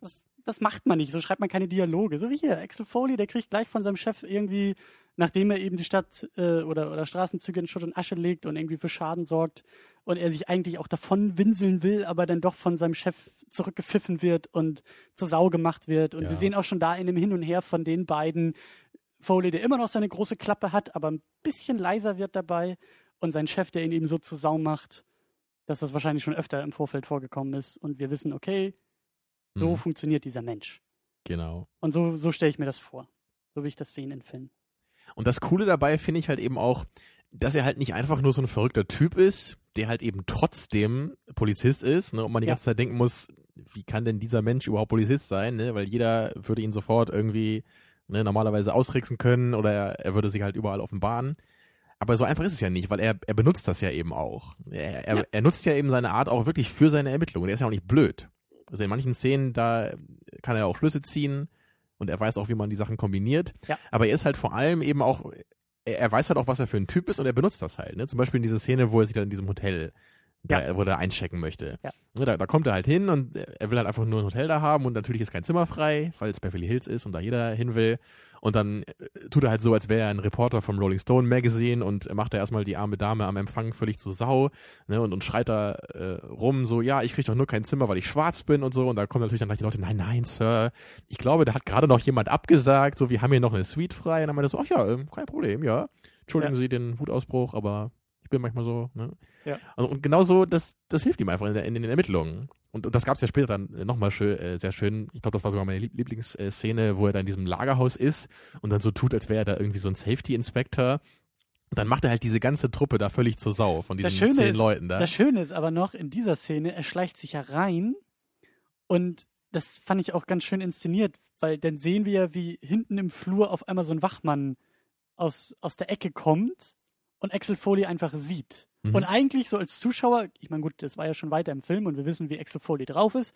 Das, das, macht man nicht, so schreibt man keine Dialoge. So wie hier, Axel Foley, der kriegt gleich von seinem Chef irgendwie, nachdem er eben die Stadt äh, oder, oder Straßenzüge in Schutt und Asche legt und irgendwie für Schaden sorgt und er sich eigentlich auch davon winseln will, aber dann doch von seinem Chef zurückgepfiffen wird und zur Sau gemacht wird. Und ja. wir sehen auch schon da in dem Hin und Her von den beiden Foley, der immer noch seine große Klappe hat, aber ein bisschen leiser wird dabei und sein Chef, der ihn eben so zur Sau macht, dass das wahrscheinlich schon öfter im Vorfeld vorgekommen ist und wir wissen, okay, so mhm. funktioniert dieser Mensch. Genau. Und so, so stelle ich mir das vor. So wie ich das sehe in Filmen. Und das Coole dabei finde ich halt eben auch, dass er halt nicht einfach nur so ein verrückter Typ ist, der halt eben trotzdem Polizist ist, ne, und man die ja. ganze Zeit denken muss, wie kann denn dieser Mensch überhaupt Polizist sein, ne? Weil jeder würde ihn sofort irgendwie ne, normalerweise austricksen können oder er, er würde sich halt überall offenbaren. Aber so einfach ist es ja nicht, weil er, er benutzt das ja eben auch. Er, er, ja. er nutzt ja eben seine Art auch wirklich für seine Ermittlungen. Er ist ja auch nicht blöd. Also in manchen Szenen, da kann er auch Schlüsse ziehen und er weiß auch, wie man die Sachen kombiniert. Ja. Aber er ist halt vor allem eben auch, er, weiß halt auch, was er für ein Typ ist und er benutzt das halt. Ne? Zum Beispiel in dieser Szene, wo er sich dann in diesem Hotel da, ja. wo er einchecken möchte. Ja. Ne, da, da, kommt er halt hin und er will halt einfach nur ein Hotel da haben und natürlich ist kein Zimmer frei, weil es Beverly Hills ist und da jeder hin will. Und dann äh, tut er halt so, als wäre er ein Reporter vom Rolling Stone Magazine und macht da erstmal die arme Dame am Empfang völlig zur Sau ne, und, und schreit da äh, rum so, ja, ich krieg doch nur kein Zimmer, weil ich schwarz bin und so. Und da kommen natürlich dann gleich die Leute, nein, nein, Sir, ich glaube, da hat gerade noch jemand abgesagt, so, wir haben hier noch eine Suite frei. Und dann meinte er so, ach ja, äh, kein Problem, ja. Entschuldigen ja. Sie den Wutausbruch, aber Ich bin manchmal so, ne? Ja. Also, und genau so, das, das hilft ihm einfach in, der, in den Ermittlungen. Und, und das gab es ja später dann nochmal schön, äh, sehr schön. Ich glaube, das war sogar meine Lieb- Lieblingsszene, wo er da in diesem Lagerhaus ist und dann so tut, als wäre er da irgendwie so ein Safety-Inspector. Und dann macht er halt diese ganze Truppe da völlig zur Sau von diesen zehn ist- Leuten da. Das Schöne ist aber noch in dieser Szene, er schleicht sich ja rein und das fand ich auch ganz schön inszeniert, weil dann sehen wir ja, wie hinten im Flur auf einmal so ein Wachmann aus, aus der Ecke kommt und Axel Foley einfach sieht. Mhm. Und eigentlich so als Zuschauer, ich meine gut, das war ja schon weiter im Film und wir wissen, wie Axel Foley drauf ist,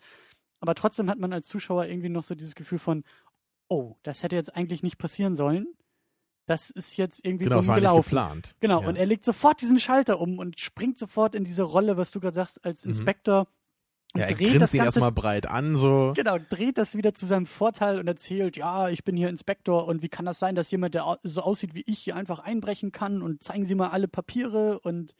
aber trotzdem hat man als Zuschauer irgendwie noch so dieses Gefühl von, oh, das hätte jetzt eigentlich nicht passieren sollen. Das ist jetzt irgendwie genau, dumm war nicht gelaufen. geplant. Genau, ja. und er legt sofort diesen Schalter um und springt sofort in diese Rolle, was du gerade sagst, als Mhm. Inspektor. Und ja, er dreht das grinst ihn erstmal breit an, so. genau, dreht das wieder zu seinem Vorteil und erzählt, ja, ich bin hier Inspektor und wie kann das sein, dass jemand, der so aussieht wie ich, hier einfach einbrechen kann und zeigen Sie mal alle Papiere und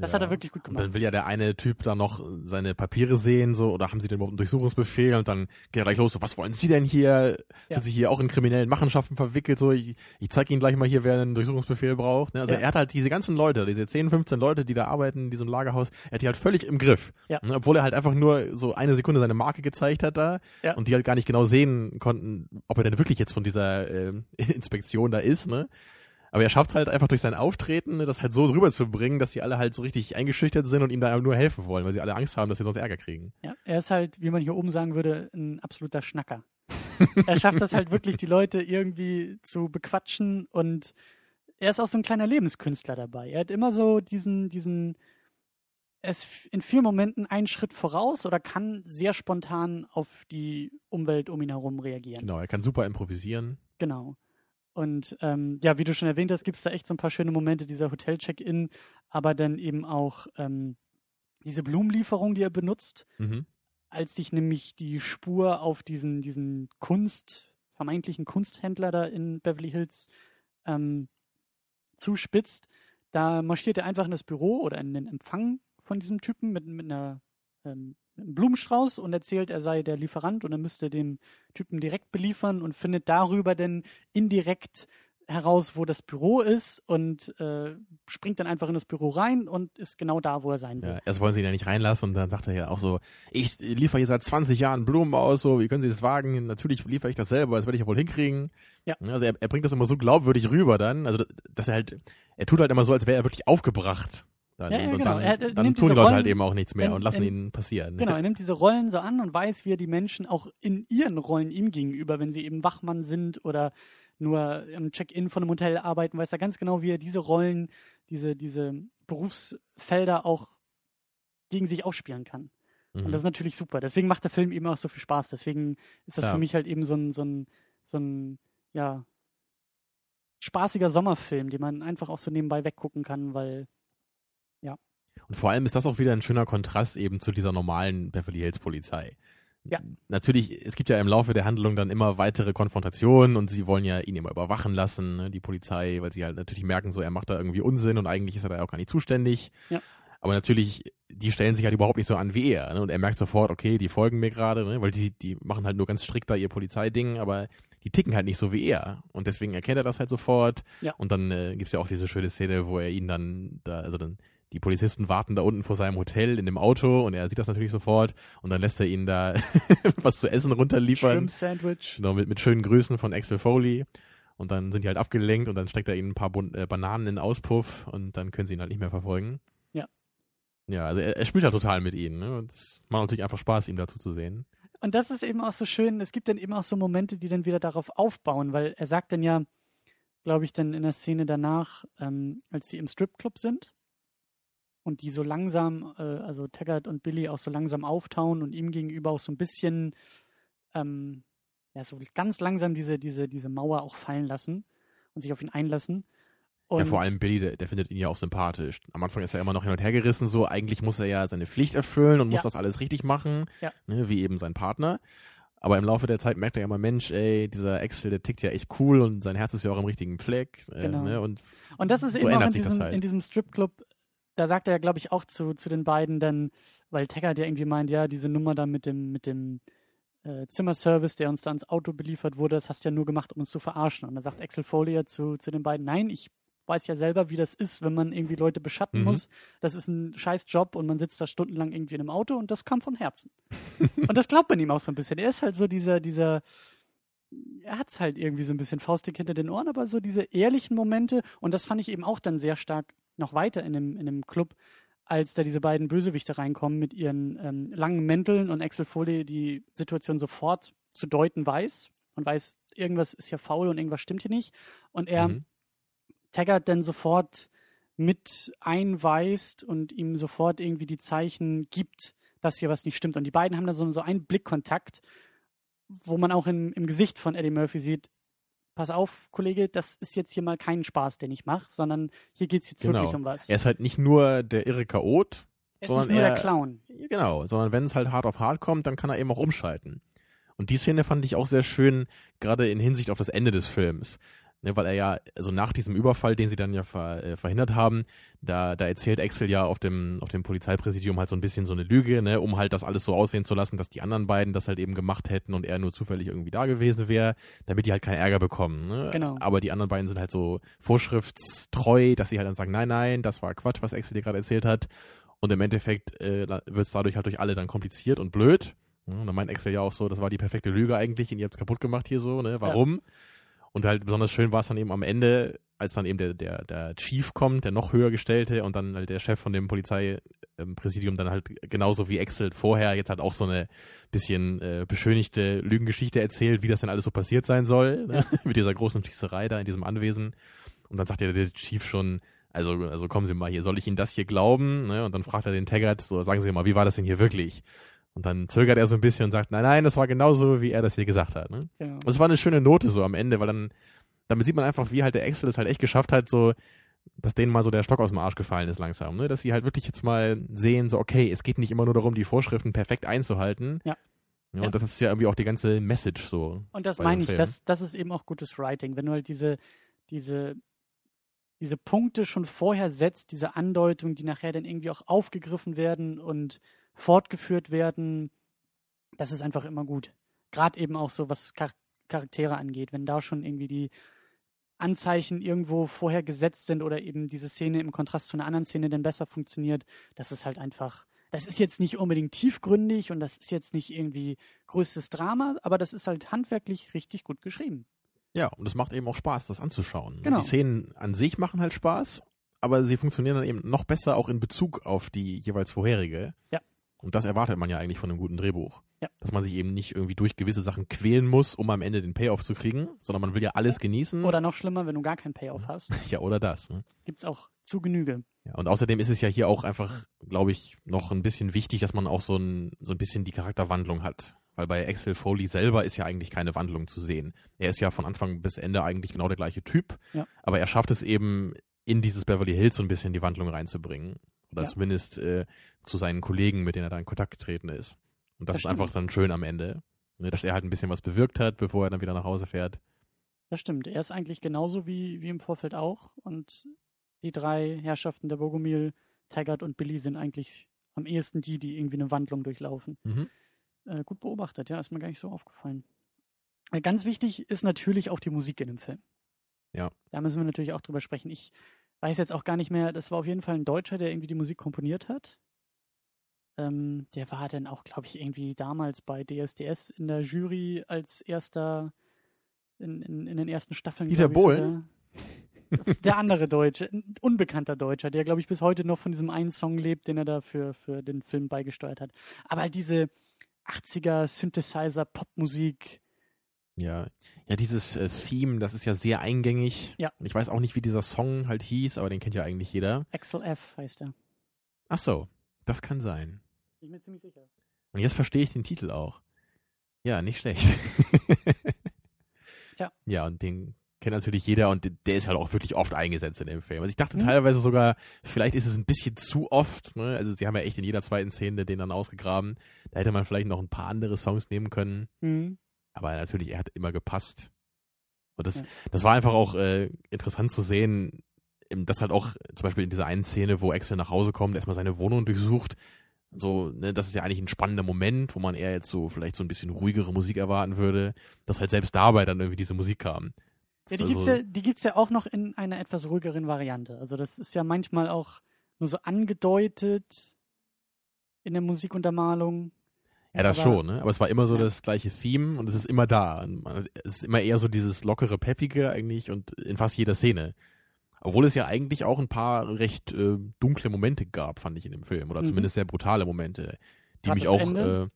das Ja. hat er wirklich gut Und gemacht. dann will ja der eine Typ da noch seine Papiere sehen, so, oder haben sie denn überhaupt einen Durchsuchungsbefehl? Und dann geht er gleich los, so, was wollen Sie denn hier? Ja. Sind Sie hier auch in kriminellen Machenschaften verwickelt? So, ich, ich zeig Ihnen gleich mal hier, wer einen Durchsuchungsbefehl braucht. Ne? Also Ja. er hat halt diese ganzen Leute, diese 10, 15 Leute, die da arbeiten in diesem Lagerhaus, er hat die halt völlig im Griff. Ja. Ne? Obwohl er halt einfach nur so eine Sekunde seine Marke gezeigt hat da Ja. und die halt gar nicht genau sehen konnten, ob er denn wirklich jetzt von dieser ähm, (laughs) Inspektion da ist, ne? Aber er schafft es halt einfach durch sein Auftreten, ne, das halt so rüberzubringen, dass die alle halt so richtig eingeschüchtert sind und ihm da nur helfen wollen, weil sie alle Angst haben, dass sie sonst Ärger kriegen. Ja, er ist halt, wie man hier oben sagen würde, ein absoluter Schnacker. er schafft das halt wirklich, die Leute irgendwie zu bequatschen und er ist auch so ein kleiner Lebenskünstler dabei. Er hat immer so diesen, diesen, er ist in vielen Momenten einen Schritt voraus oder kann sehr spontan auf die Umwelt um ihn herum reagieren. Genau, er kann super improvisieren. Genau. Und ähm, ja, wie du schon erwähnt hast, gibt es da echt so ein paar schöne Momente, dieser Hotel-Check-In, aber dann eben auch ähm, diese Blumenlieferung, die er benutzt, Mhm. als sich nämlich die Spur auf diesen, diesen Kunst, vermeintlichen Kunsthändler da in Beverly Hills ähm, zuspitzt, da marschiert er einfach in das Büro oder in den Empfang von diesem Typen mit, mit einer ähm, mit einem Blumenstrauß und erzählt, er sei der Lieferant und er müsste dem Typen direkt beliefern und findet darüber dann indirekt heraus, wo das Büro ist und äh, springt dann einfach in das Büro rein und ist genau da, wo er sein will. Ja, erst wollen sie ihn ja nicht reinlassen und dann sagt er ja auch so, ich liefere hier seit 20 Jahren Blumen aus, so, wie können Sie das wagen? Natürlich liefere ich das selber, das werde ich ja wohl hinkriegen. Ja. Also er, er bringt das immer so glaubwürdig rüber dann, also dass er halt, er tut halt immer so, als wäre er wirklich aufgebracht. Dann, Ja, ja, und genau. dann, dann nimmt tun die Leute Rollen halt eben auch nichts mehr in- und lassen in- ihn passieren. Genau, er nimmt diese Rollen so an und weiß, wie er die Menschen auch in ihren Rollen ihm gegenüber, wenn sie eben Wachmann sind oder nur im Check-in von einem Hotel arbeiten, weiß er ganz genau, wie er diese Rollen, diese, diese Berufsfelder auch gegen sich ausspielen kann. Und Mhm. das ist natürlich super. Deswegen macht der Film eben auch so viel Spaß. Deswegen ist das Ja. für mich halt eben so ein, so ein, so ein, ja, spaßiger Sommerfilm, den man einfach auch so nebenbei weggucken kann, weil Und vor allem ist das auch wieder ein schöner Kontrast eben zu dieser normalen Beverly Hills Polizei. Ja. Natürlich, es gibt ja im Laufe der Handlung dann immer weitere Konfrontationen und sie wollen ja ihn immer überwachen lassen, ne, die Polizei, weil sie halt natürlich merken, so er macht da irgendwie Unsinn und eigentlich ist er da auch gar nicht zuständig. Ja. Aber natürlich, die stellen sich halt überhaupt nicht so an wie er. Ne? Und er merkt sofort, okay, die folgen mir gerade, ne? weil die, die machen halt nur ganz strikt da ihr Polizeiding, aber die ticken halt nicht so wie er. Und deswegen erkennt er das halt sofort. Ja. Und dann äh, gibt's ja auch diese schöne Szene, wo er ihn dann da, also dann die Polizisten warten da unten vor seinem Hotel in dem Auto und er sieht das natürlich sofort und dann lässt er ihnen da (laughs) was zu essen runterliefern. Shrimp Sandwich. Genau, mit, mit schönen Grüßen von Axel Foley. Und dann sind die halt abgelenkt und dann steckt er ihnen ein paar Bun äh, Bananen in den Auspuff und dann können sie ihn halt nicht mehr verfolgen. Ja. Ja, also er, er spielt ja total mit ihnen. Ne? Und es macht natürlich einfach Spaß, ihm dazu zu sehen. Und das ist eben auch so schön. Es gibt dann eben auch so Momente, die dann wieder darauf aufbauen, weil er sagt dann ja, glaube ich, dann in der Szene danach, ähm, als sie im Stripclub sind und die so langsam, äh, also Taggart und Billy auch so langsam auftauen und ihm gegenüber auch so ein bisschen, ähm, ja, so ganz langsam diese, diese, diese Mauer auch fallen lassen und sich auf ihn einlassen. Und ja, vor allem Billy, der, der findet ihn ja auch sympathisch. Am Anfang ist er immer noch hin und her gerissen, so eigentlich muss er ja seine Pflicht erfüllen und muss Ja. das alles richtig machen, Ja. ne, wie eben sein Partner. Aber im Laufe der Zeit merkt er ja immer, Mensch, ey, dieser Axel, der tickt ja echt cool und sein Herz ist ja auch im richtigen Fleck. Äh, Genau. ne, und Und das ist so eben auch in diesem, halt. in diesem Stripclub, da sagt er, glaube ich, auch zu, zu den beiden dann, weil Taggart ja irgendwie meint, ja, diese Nummer da mit dem, mit dem äh, Zimmerservice, der uns da ans Auto beliefert wurde, das hast du ja nur gemacht, um uns zu verarschen. Und da sagt Axel Foley ja zu, zu den beiden, nein, ich weiß ja selber, wie das ist, wenn man irgendwie Leute beschatten Mhm. muss. Das ist ein scheiß Job und man sitzt da stundenlang irgendwie in einem Auto und das kam von Herzen. (laughs) und das glaubt man ihm auch so ein bisschen. Er ist halt so dieser, dieser, er hat's halt irgendwie so ein bisschen faustdick hinter den Ohren, aber so diese ehrlichen Momente und das fand ich eben auch dann sehr stark noch weiter in dem, in dem Club, als da diese beiden Bösewichte reinkommen mit ihren ähm, langen Mänteln und Axel Foley die Situation sofort zu deuten weiß und weiß, irgendwas ist hier faul und irgendwas stimmt hier nicht. Und er Mhm. Taggart dann sofort mit einweist und ihm sofort irgendwie die Zeichen gibt, dass hier was nicht stimmt. Und die beiden haben dann so, so einen Blickkontakt, wo man auch im, im Gesicht von Eddie Murphy sieht, pass auf, Kollege, das ist jetzt hier mal kein Spaß, den ich mache, sondern hier geht es jetzt Genau. wirklich um was. Er ist halt nicht nur der irre Chaot, er ist sondern nicht nur der er- Clown. Genau, sondern wenn es halt hart auf hart kommt, dann kann er eben auch umschalten. Und die Szene fand ich auch sehr schön, gerade in Hinsicht auf das Ende des Films. Ne, weil er ja, also nach diesem Überfall, den sie dann ja ver, äh, verhindert haben, da, da erzählt Axel ja auf dem, auf dem Polizeipräsidium halt so ein bisschen so eine Lüge, ne, um halt das alles so aussehen zu lassen, dass die anderen beiden das halt eben gemacht hätten und er nur zufällig irgendwie da gewesen wäre, damit die halt keinen Ärger bekommen. Ne? Genau. Aber die anderen beiden sind halt so vorschriftstreu, dass sie halt dann sagen, nein, nein, das war Quatsch, was Axel dir gerade erzählt hat. Und im Endeffekt äh, wird es dadurch halt durch alle dann kompliziert und blöd. Ja, Und dann meint Excel ja auch so, das war die perfekte Lüge eigentlich und ihr habt es kaputt gemacht hier so, ne? Warum? Und halt besonders schön war es dann eben am Ende, als dann eben der, der, der Chief kommt, der noch höher gestellte und dann halt der Chef von dem Polizeipräsidium dann halt genauso wie Excel vorher jetzt halt auch so eine bisschen äh, beschönigte Lügengeschichte erzählt, wie das denn alles so passiert sein soll, ne? (laughs) mit dieser großen Schießerei da in diesem Anwesen. Und dann sagt ja der Chief schon, also, also kommen Sie mal hier, soll ich Ihnen das hier glauben? Ne? Und dann fragt er den Taggart, so sagen Sie mal, wie war das denn hier wirklich? Und dann zögert er so ein bisschen und sagt, nein, nein, das war genauso, wie er das hier gesagt hat. Ne? Genau. Und es war eine schöne Note so am Ende, weil dann, damit sieht man einfach, wie halt der Excel es halt echt geschafft hat, so, dass denen mal so der Stock aus dem Arsch gefallen ist langsam, ne? Dass sie halt wirklich jetzt mal sehen, so, okay, es geht nicht immer nur darum, die Vorschriften perfekt einzuhalten. Ja. Ja, Ja. und das ist ja irgendwie auch die ganze Message so. Und das meine ich, das, das ist eben auch gutes Writing, wenn du halt diese, diese, diese Punkte schon vorher setzt, diese Andeutungen, die nachher dann irgendwie auch aufgegriffen werden und fortgeführt werden, das ist einfach immer gut. Gerade eben auch so, was Char Charaktere angeht, wenn da schon irgendwie die Anzeichen irgendwo vorher gesetzt sind oder eben diese Szene im Kontrast zu einer anderen Szene dann besser funktioniert, das ist halt einfach, das ist jetzt nicht unbedingt tiefgründig und das ist jetzt nicht irgendwie größtes Drama, aber das ist halt handwerklich richtig gut geschrieben. Ja, und es macht eben auch Spaß, das anzuschauen. Genau. Die Szenen an sich machen halt Spaß, aber sie funktionieren dann eben noch besser auch in Bezug auf die jeweils vorherige. Ja. Und das erwartet man ja eigentlich von einem guten Drehbuch. Ja. Dass man sich eben nicht irgendwie durch gewisse Sachen quälen muss, um am Ende den Payoff zu kriegen, sondern man will ja alles genießen. Oder noch schlimmer, wenn du gar keinen Payoff hast, (laughs) ja, oder das. Ne? gibt's auch zu Genüge. Ja, und außerdem ist es ja hier auch einfach, glaube ich, noch ein bisschen wichtig, dass man auch so ein, so ein bisschen die Charakterwandlung hat. Weil bei Axel Foley selber ist ja eigentlich keine Wandlung zu sehen. Er ist ja von Anfang bis Ende eigentlich genau der gleiche Typ. Ja. Aber er schafft es eben, in dieses Beverly Hills so ein bisschen die Wandlung reinzubringen. Oder Ja. zumindest äh, zu seinen Kollegen, mit denen er da in Kontakt getreten ist. Und das, Das ist stimmt. einfach dann schön am Ende. Ne, dass er halt ein bisschen was bewirkt hat, bevor er dann wieder nach Hause fährt. Das stimmt. Er ist eigentlich genauso wie, wie im Vorfeld auch. Und die drei Herrschaften der Bogomil, Taggart und Billy sind eigentlich am ehesten die, die irgendwie eine Wandlung durchlaufen. Mhm. Äh, gut beobachtet, ja, ist mir gar nicht so aufgefallen. Äh, ganz wichtig ist natürlich auch die Musik in dem Film. Ja. Da müssen wir natürlich auch drüber sprechen. Ich weiß jetzt auch gar nicht mehr, das war auf jeden Fall ein Deutscher, der irgendwie die Musik komponiert hat. Ähm, der war dann auch, glaube ich, irgendwie damals bei DSDS in der Jury als erster in, in, in den ersten Staffeln. Dieter Bohlen? (laughs) Der andere Deutsche, ein unbekannter Deutscher, der, glaube ich, bis heute noch von diesem einen Song lebt, den er da für, für den Film beigesteuert hat. Aber halt diese 80er Synthesizer, Popmusik, Ja, ja, dieses äh, Theme, das ist ja sehr eingängig. Ja. Ich weiß auch nicht, wie dieser Song halt hieß, aber den kennt ja eigentlich jeder. Axel F heißt er. Ach so, das kann sein. Bin ich mir ziemlich sicher. Und jetzt verstehe ich den Titel auch. Ja, nicht schlecht. Tja. (laughs) Ja, und den kennt natürlich jeder und der ist halt auch wirklich oft eingesetzt in dem Film. Also ich dachte Mhm. teilweise sogar, vielleicht ist es ein bisschen zu oft. Ne? Also sie haben ja echt in jeder zweiten Szene den dann ausgegraben. Da hätte man vielleicht noch ein paar andere Songs nehmen können. Mhm. Aber natürlich, er hat immer gepasst. Und das, Ja. das war einfach auch äh, interessant zu sehen, dass halt auch zum Beispiel in dieser einen Szene, wo Axel nach Hause kommt, erstmal seine Wohnung durchsucht. So, ne, das ist ja eigentlich ein spannender Moment, wo man eher jetzt so vielleicht so ein bisschen ruhigere Musik erwarten würde, dass halt selbst dabei dann irgendwie diese Musik kam. Ja, die ist gibt's also- ja, die gibt's ja auch noch in einer etwas ruhigeren Variante. Also das ist ja manchmal auch nur so angedeutet in der Musikuntermalung. Ja, das Aber- schon, ne? Aber es war immer so Ja. das gleiche Theme und es ist immer da. Es ist immer eher so dieses lockere, peppige eigentlich und in fast jeder Szene. Obwohl es ja eigentlich auch ein paar recht äh, dunkle Momente gab, fand ich in dem Film. Oder Mhm. zumindest sehr brutale Momente, die Grad mich auch, äh,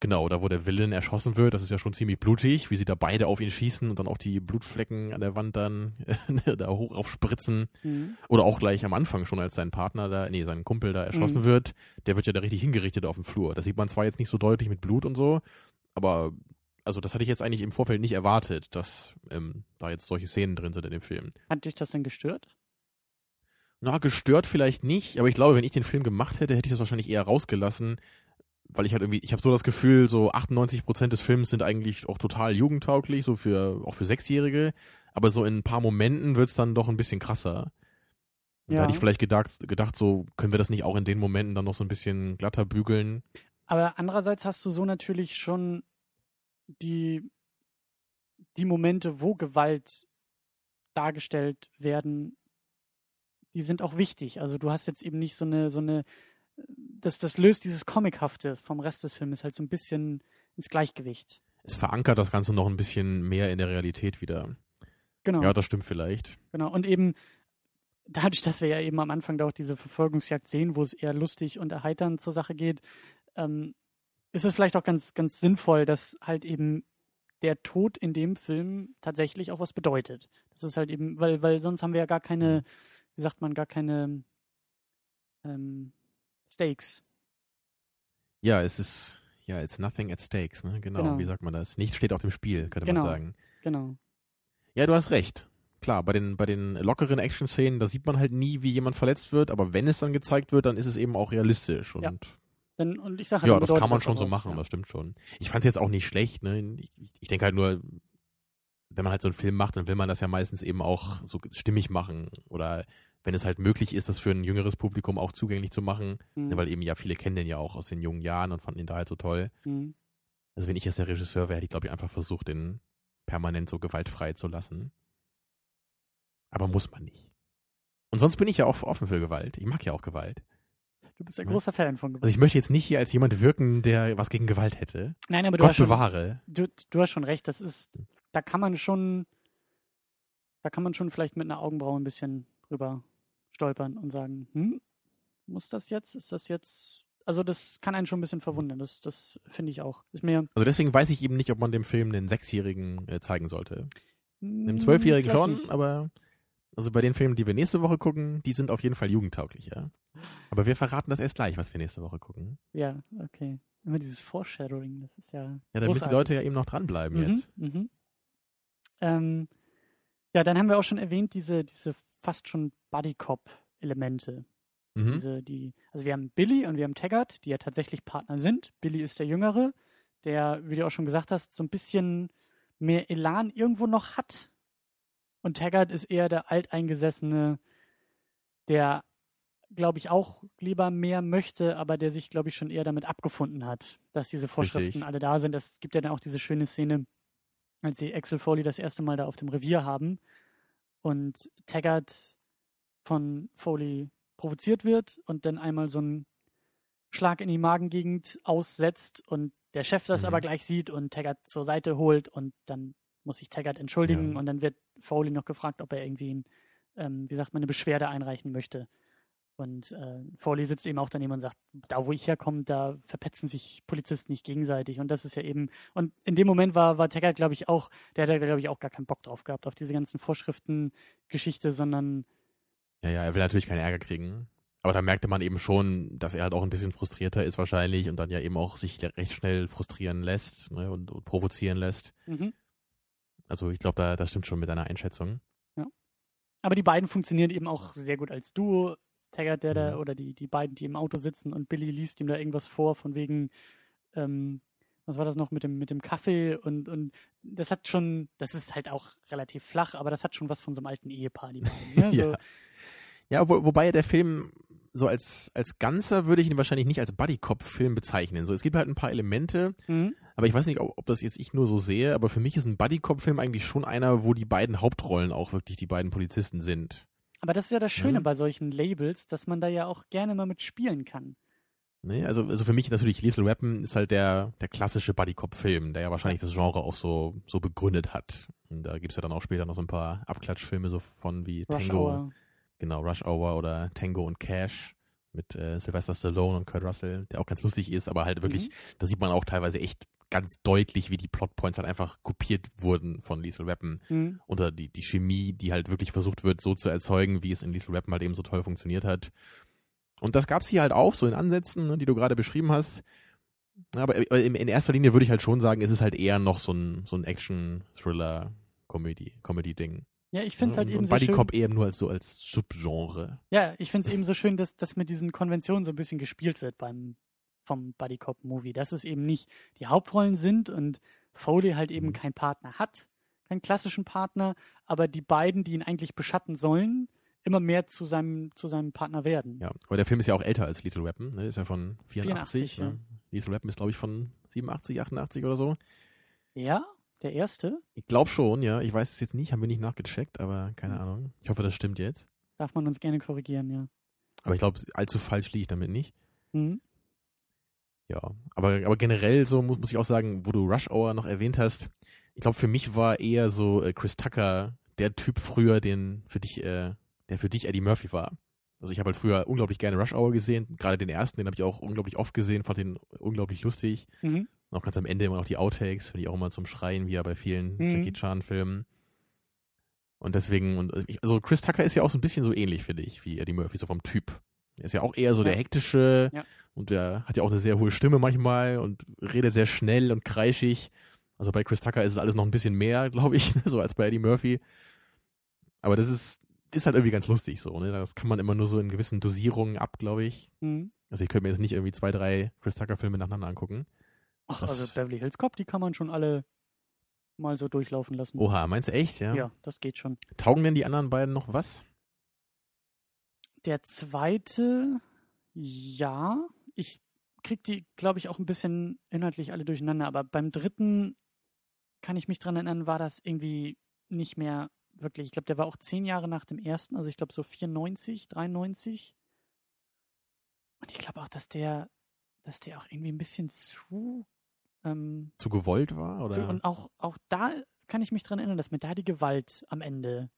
genau, da wo der Villain erschossen wird, das ist ja schon ziemlich blutig, wie sie da beide auf ihn schießen und dann auch die Blutflecken an der Wand dann (laughs) da hoch aufspritzen. Mhm. Oder auch gleich am Anfang schon, als sein Partner da, nee, sein Kumpel da erschossen Mhm. wird, der wird ja da richtig hingerichtet auf dem Flur. Das sieht man zwar jetzt nicht so deutlich mit Blut und so, aber also das hatte ich jetzt eigentlich im Vorfeld nicht erwartet, dass ähm, da jetzt solche Szenen drin sind in dem Film. Hat dich das denn gestört? Na, gestört vielleicht nicht, aber ich glaube, wenn ich den Film gemacht hätte, hätte ich das wahrscheinlich eher rausgelassen, weil ich halt irgendwie, ich habe so das Gefühl, so 98 Prozent des Films sind eigentlich auch total jugendtauglich, so für, auch für Sechsjährige, aber so in ein paar Momenten wird's dann doch ein bisschen krasser. Ja. Da hätte ich vielleicht gedacht, gedacht, so können wir das nicht auch in den Momenten dann noch so ein bisschen glatter bügeln. Aber andererseits hast du so natürlich schon die, die Momente, wo Gewalt dargestellt werden, die sind auch wichtig. Also du hast jetzt eben nicht so eine, so eine, das, das löst dieses Comichafte vom Rest des Films halt so ein bisschen ins Gleichgewicht. Es verankert das Ganze noch ein bisschen mehr in der Realität wieder. Genau. Ja, das stimmt vielleicht. Genau. Und eben dadurch, dass wir ja eben am Anfang da auch diese Verfolgungsjagd sehen, wo es eher lustig und erheiternd zur Sache geht, ähm, ist es vielleicht auch ganz, ganz sinnvoll, dass halt eben der Tod in dem Film tatsächlich auch was bedeutet. Das ist halt eben, weil, weil sonst haben wir ja gar keine, wie sagt man, gar keine ähm, Stakes. Ja, es ist, ja, it's nothing at stakes, ne? Genau, Genau. wie sagt man das? Nichts steht auf dem Spiel, könnte Genau. man sagen. Genau. Ja, du hast recht. Klar, bei den, bei den lockeren Action-Szenen, da sieht man halt nie, wie jemand verletzt wird, aber wenn es dann gezeigt wird, dann ist es eben auch realistisch. Und Ja. Dann, und ich sage ja, dann das kann man schon so machen, ja. das stimmt schon. Ich fand es jetzt auch nicht schlecht, ne? Ich, ich denke halt nur, wenn man halt so einen Film macht, dann will man das ja meistens eben auch so stimmig machen. Oder wenn es halt möglich ist, das für ein jüngeres Publikum auch zugänglich zu machen, Mhm. ne, weil eben ja viele kennen den ja auch aus den jungen Jahren und fanden ihn da halt so toll. Mhm. Also wenn ich jetzt der Regisseur wäre, hätte ich glaube ich einfach versucht, den permanent so gewaltfrei zu lassen. Aber muss man nicht. Und sonst bin ich ja auch offen für Gewalt. Ich mag ja auch Gewalt. Du bist ein Ja. großer Fan von Gewalt. Also ich möchte jetzt nicht hier als jemand wirken, der was gegen Gewalt hätte. Nein, aber du Gott hast, schon, bewahre. du, du hast schon recht. Das ist, da kann man schon, da kann man schon vielleicht mit einer Augenbraue ein bisschen drüber stolpern und sagen, hm, muss das jetzt? Ist das jetzt? Also das kann einen schon ein bisschen verwundern. Das, das finde ich auch. Ist mir Also deswegen weiß ich eben nicht, ob man dem Film einen Sechsjährigen äh, zeigen sollte. hm, Einem Zwölfjährigen schon, nicht. aber also bei den Filmen, die wir nächste Woche gucken, die sind auf jeden Fall jugendtauglich, ja. Aber wir verraten das erst gleich, was wir nächste Woche gucken. Ja, okay. Immer dieses Foreshadowing, das ist ja. Ja, damit großartig. die Leute ja eben noch dranbleiben Mhm, jetzt. Mhm. Ähm, ja, dann haben wir auch schon erwähnt, diese, diese fast schon Buddy-Cop-Elemente. Mhm. Diese, die, also wir haben Billy und wir haben Taggart, die ja tatsächlich Partner sind. Billy ist der Jüngere, der, wie du auch schon gesagt hast, so ein bisschen mehr Elan irgendwo noch hat. Und Taggart ist eher der Alteingesessene, der, glaube ich, auch lieber mehr möchte, aber der sich, glaube ich, schon eher damit abgefunden hat, dass diese Vorschriften Richtig. alle da sind. Es gibt ja dann auch diese schöne Szene, als sie Axel Foley das erste Mal da auf dem Revier haben und Taggart von Foley provoziert wird und dann einmal so einen Schlag in die Magengegend aussetzt und der Chef das Mhm. aber gleich sieht und Taggart zur Seite holt und dann muss sich Taggart entschuldigen Ja. und dann wird Foley noch gefragt, ob er irgendwie, ein, ähm, wie sagt man, eine Beschwerde einreichen möchte. Und äh, Foley sitzt eben auch daneben und sagt, da wo ich herkomme, da verpetzen sich Polizisten nicht gegenseitig. Und das ist ja eben, und in dem Moment war, war Taggart, glaube ich, auch, der hat, glaube ich, auch gar keinen Bock drauf gehabt, auf diese ganzen Vorschriften-Geschichte, sondern Ja, ja, er will natürlich keinen Ärger kriegen. Aber da merkte man eben schon, dass er halt auch ein bisschen frustrierter ist wahrscheinlich und dann ja eben auch sich recht schnell frustrieren lässt ne, und, und provozieren lässt. mhm. Also ich glaube, da, das stimmt schon mit deiner Einschätzung. Aber die beiden funktionieren eben auch sehr gut als Duo. Taggart, der da, oder die, die beiden, die im Auto sitzen und Billy liest ihm da irgendwas vor, von wegen, ähm, was war das noch mit dem, mit dem Kaffee und, und das hat schon, das ist halt auch relativ flach, aber das hat schon was von so einem alten Ehepaar, die beiden. Ne? (laughs) So, Ja. Ja, wo, wobei der Film so als, als Ganzer würde ich ihn wahrscheinlich nicht als Buddy-Cop-Film bezeichnen. So, es gibt halt ein paar Elemente, Mhm. Aber ich weiß nicht, ob, ob das jetzt ich nur so sehe, aber für mich ist ein Buddy-Cop-Film eigentlich schon einer, wo die beiden Hauptrollen auch wirklich die beiden Polizisten sind. Aber das ist ja das Schöne Mhm. bei solchen Labels, dass man da ja auch gerne mal mit spielen kann. Ne? Also, also für mich natürlich Lethal Weapon ist halt der, der klassische Buddy-Cop-Film, der ja wahrscheinlich das Genre auch so, so begründet hat. Und da gibt's ja dann auch später noch so ein paar Abklatschfilme so von wie Rush Tango, Hour. genau, Rush Hour oder Tango und Cash mit äh, Sylvester Stallone und Kurt Russell, der auch ganz lustig ist, aber halt wirklich, da sieht man auch teilweise echt ganz deutlich, wie die Plotpoints halt einfach kopiert wurden von Lethal Weapon. Mhm. Oder die, die Chemie, die halt wirklich versucht wird, so zu erzeugen, wie es in Lethal Weapon halt eben so toll funktioniert hat. Und das gab's hier halt auch, so in Ansätzen, ne, die du gerade beschrieben hast. Aber in in erster Linie würde ich halt schon sagen, es ist halt eher noch so ein, so ein Action-Thriller-Comedy, Comedy-Ding. Ja, ich finde es halt und, eben und so Buddy schön. Cop eben nur als so als Subgenre. Ja, ich finde es eben so schön, dass, dass mit diesen Konventionen so ein bisschen gespielt wird beim vom Buddy Cop Movie, dass es eben nicht die Hauptrollen sind und Foley halt eben Mhm. keinen Partner hat, keinen klassischen Partner, aber die beiden, die ihn eigentlich beschatten sollen, immer mehr zu seinem zu seinem Partner werden. Ja, aber der Film ist ja auch älter als Lethal Weapon, ne? Ist ja von 84. 84, ja. ne? Lethal Weapon ist, glaube ich, von 87, 88 oder so. Ja, der erste Ich glaube schon, ja. Ich weiß es jetzt nicht, haben wir nicht nachgecheckt, aber keine Mhm. Ahnung. Ich hoffe, das stimmt jetzt. darf man uns gerne korrigieren, ja. Aber ich glaube, allzu falsch liege ich damit nicht. Mhm. Ja, aber, aber generell so muss, muss ich auch sagen, wo du Rush Hour noch erwähnt hast, ich glaube, für mich war eher so äh, Chris Tucker der Typ früher, den für dich, äh, der für dich Eddie Murphy war. Also ich habe halt früher unglaublich gerne Rush Hour gesehen, gerade den ersten, den habe ich auch unglaublich oft gesehen, fand den unglaublich lustig. Mhm. Und auch ganz am Ende immer noch die Outtakes, finde ich auch immer zum Schreien, wie ja bei vielen Mhm. Jackie Chan-Filmen. Und deswegen, und ich, also Chris Tucker ist ja auch so ein bisschen so ähnlich, finde ich, wie Eddie Murphy, so vom Typ. Er ist ja auch eher so der Ja. hektische Ja. Und der hat ja auch eine sehr hohe Stimme manchmal und redet sehr schnell und kreischig. Also bei Chris Tucker ist es alles noch ein bisschen mehr, (laughs) glaube ich, so als bei Eddie Murphy. Aber das ist, ist halt irgendwie ganz lustig so, ne? Das kann man immer nur so in gewissen Dosierungen ab, glaube ich. Mhm. Also ich könnte mir jetzt nicht irgendwie zwei, drei Chris Tucker-Filme nacheinander angucken. Ach, Das- also Beverly Hills Cop, die kann man schon alle mal so durchlaufen lassen. Oha, meinst du echt, ja? ja, das geht schon. Taugen denn die anderen beiden noch was? Der zweite, ja. Ich krieg die, glaube ich, auch ein bisschen inhaltlich alle durcheinander, aber beim dritten kann ich mich dran erinnern, war das irgendwie nicht mehr wirklich. Ich glaube, der war auch zehn Jahre nach dem ersten, also ich glaube so 94, 93. Und ich glaube auch, dass der, dass der auch irgendwie ein bisschen zu, ähm, Zu gewollt war? Oder? zu und auch, auch da kann ich mich dran erinnern, dass mir da die Gewalt am Ende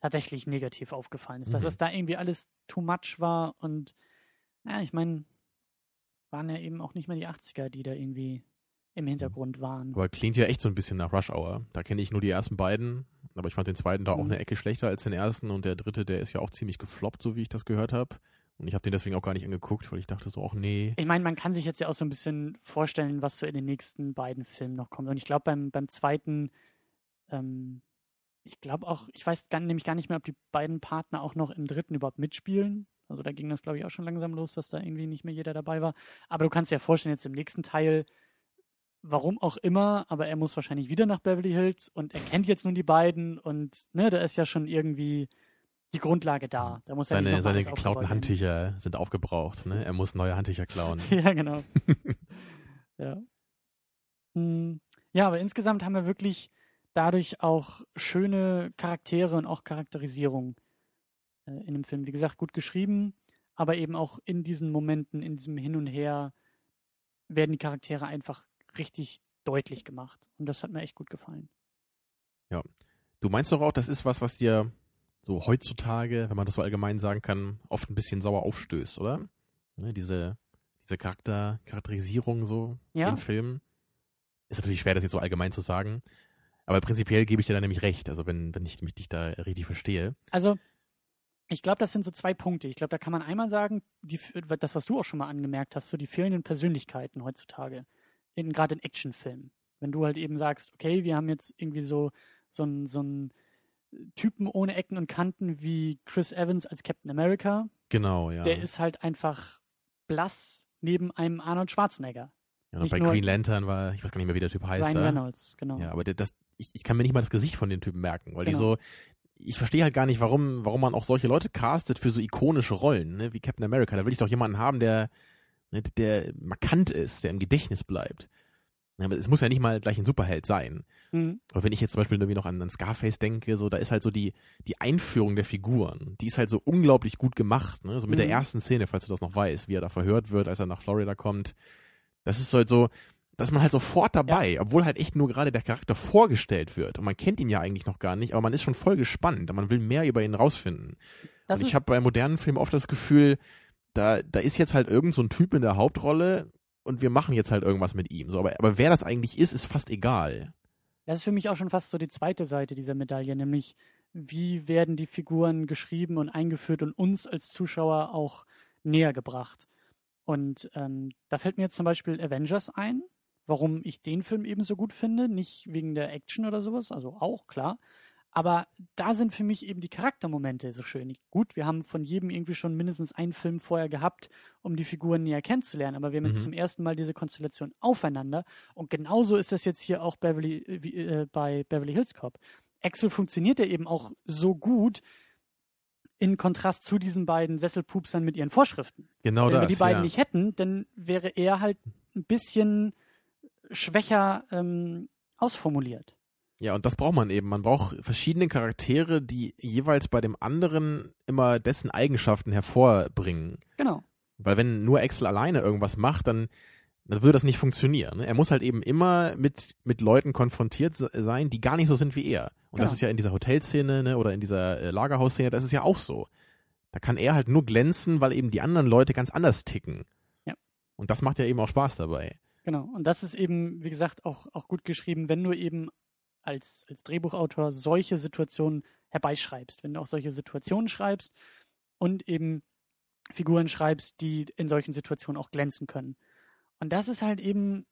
tatsächlich negativ aufgefallen ist. Dass Mhm. das da irgendwie alles too much war und ja, ich meine, waren ja eben auch nicht mehr die 80er, die da irgendwie im Hintergrund waren. Aber klingt ja echt so ein bisschen nach Rush Hour. Da kenne ich nur die ersten beiden, aber ich fand den zweiten da auch Mhm. eine Ecke schlechter als den ersten und der dritte, der ist ja auch ziemlich gefloppt, so wie ich das gehört habe. Und ich habe den deswegen auch gar nicht angeguckt, weil ich dachte so, ach nee. Ich meine, man kann sich jetzt ja auch so ein bisschen vorstellen, was so in den nächsten beiden Filmen noch kommt. Und ich glaube, beim, beim zweiten, ähm, ich glaube auch, ich weiß gar, nämlich gar nicht mehr, ob die beiden Partner auch noch im dritten überhaupt mitspielen. Also da ging das, glaube ich, auch schon langsam los, dass da irgendwie nicht mehr jeder dabei war. Aber du kannst dir ja vorstellen, jetzt im nächsten Teil, warum auch immer, aber er muss wahrscheinlich wieder nach Beverly Hills und er kennt jetzt nun die beiden und ne, da ist ja schon irgendwie die Grundlage da. Da muss er nicht Seine, mal seine geklauten. Handtücher sind aufgebraucht, ne? Er muss neue Handtücher klauen. (laughs) Ja, genau. (laughs) ja. Hm, Ja, aber insgesamt haben wir wirklich dadurch auch schöne Charaktere und auch Charakterisierung äh, in dem Film. Wie gesagt, gut geschrieben, aber eben auch in diesen Momenten, in diesem Hin und Her werden die Charaktere einfach richtig deutlich gemacht. Und das hat mir echt gut gefallen. Du meinst doch auch, das ist was, was dir so heutzutage, wenn man das so allgemein sagen kann, oft ein bisschen sauer aufstößt, oder? Ne, diese, diese Charakter, Charakterisierung so Ja. in Filmen. Ist natürlich schwer, das jetzt so allgemein zu sagen. Aber prinzipiell gebe ich dir da nämlich recht, also wenn, wenn ich mich dich da richtig verstehe. Also, ich glaube, das sind so zwei Punkte. Ich glaube, da kann man einmal sagen, die, das, was du auch schon mal angemerkt hast, so die fehlenden Persönlichkeiten heutzutage, in, gerade in Actionfilmen. Wenn du halt eben sagst, okay, wir haben jetzt irgendwie so, so einen so einen Typen ohne Ecken und Kanten wie Chris Evans als Captain America, Genau, ja. der ist halt einfach blass neben einem Arnold Schwarzenegger. ja und bei Green Lantern war, ich weiß gar nicht mehr, wie der Typ heißt Ryan da. Reynolds, genau. Ja, aber das, ich, ich kann mir nicht mal das Gesicht von den Typen merken, weil die Genau. so, ich verstehe halt gar nicht, warum, warum man auch solche Leute castet für so ikonische Rollen, ne, wie Captain America. Da will ich doch jemanden haben, der, ne, der markant ist, der im Gedächtnis bleibt. Aber es muss ja nicht mal gleich ein Superheld sein. Mhm. Aber wenn ich jetzt zum Beispiel irgendwie noch an, an Scarface denke, so, da ist halt so die, die Einführung der Figuren, die ist halt so unglaublich gut gemacht, ne? So mit der Mhm. ersten Szene, falls du das noch weißt, wie er da verhört wird, als er nach Florida kommt. Das ist halt so, dass man halt sofort dabei, obwohl halt echt nur gerade der Charakter vorgestellt wird. Und man kennt ihn ja eigentlich noch gar nicht, aber man ist schon voll gespannt und man will mehr über ihn rausfinden. Das und ich habe bei modernen Filmen oft das Gefühl, da, da ist jetzt halt irgend so ein Typ in der Hauptrolle und wir machen jetzt halt irgendwas mit ihm. So, aber, aber wer das eigentlich ist, ist fast egal. das ist für mich auch schon fast so die zweite Seite dieser Medaille, nämlich wie werden die Figuren geschrieben und eingeführt und uns als Zuschauer auch näher gebracht. Und ähm, da fällt mir jetzt zum Beispiel Avengers ein, warum ich den Film eben so gut finde, nicht wegen der Action oder sowas, also auch klar. Aber da sind für mich eben die Charaktermomente so schön. Gut, wir haben von jedem irgendwie schon mindestens einen Film vorher gehabt, um die Figuren näher kennenzulernen. Aber wir haben jetzt Mhm. zum ersten Mal diese Konstellation aufeinander. Und genauso ist das jetzt hier auch Beverly, äh, äh, bei Beverly Hills Cop. Axel funktioniert ja eben auch so gut in Kontrast zu diesen beiden Sesselpupsern mit ihren Vorschriften. Genau Wenn das. wir die beiden ja. nicht hätten, dann wäre er halt ein bisschen schwächer ähm, ausformuliert. Ja, und das braucht man eben. Man braucht verschiedene Charaktere, die jeweils bei dem anderen immer dessen Eigenschaften hervorbringen. Genau. Weil wenn nur Axel alleine irgendwas macht, dann, dann würde das nicht funktionieren. ne? Er muss halt eben immer mit, mit Leuten konfrontiert se- sein, die gar nicht so sind wie er. Und das Genau. ist ja in dieser Hotelszene ne, oder in dieser äh, Lagerhausszene, das ist ja auch so. Da kann er halt nur glänzen, weil eben die anderen Leute ganz anders ticken. Ja. Und das macht ja eben auch Spaß dabei. Genau. Und das ist eben, wie gesagt, auch, auch gut geschrieben, wenn du eben als, als Drehbuchautor solche Situationen herbeischreibst, wenn du auch solche Situationen schreibst und eben Figuren schreibst, die in solchen Situationen auch glänzen können. Und das ist halt eben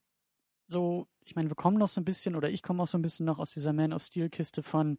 so, ich meine, wir kommen noch so ein bisschen, oder ich komme auch so ein bisschen noch aus dieser Man of Steel Kiste von,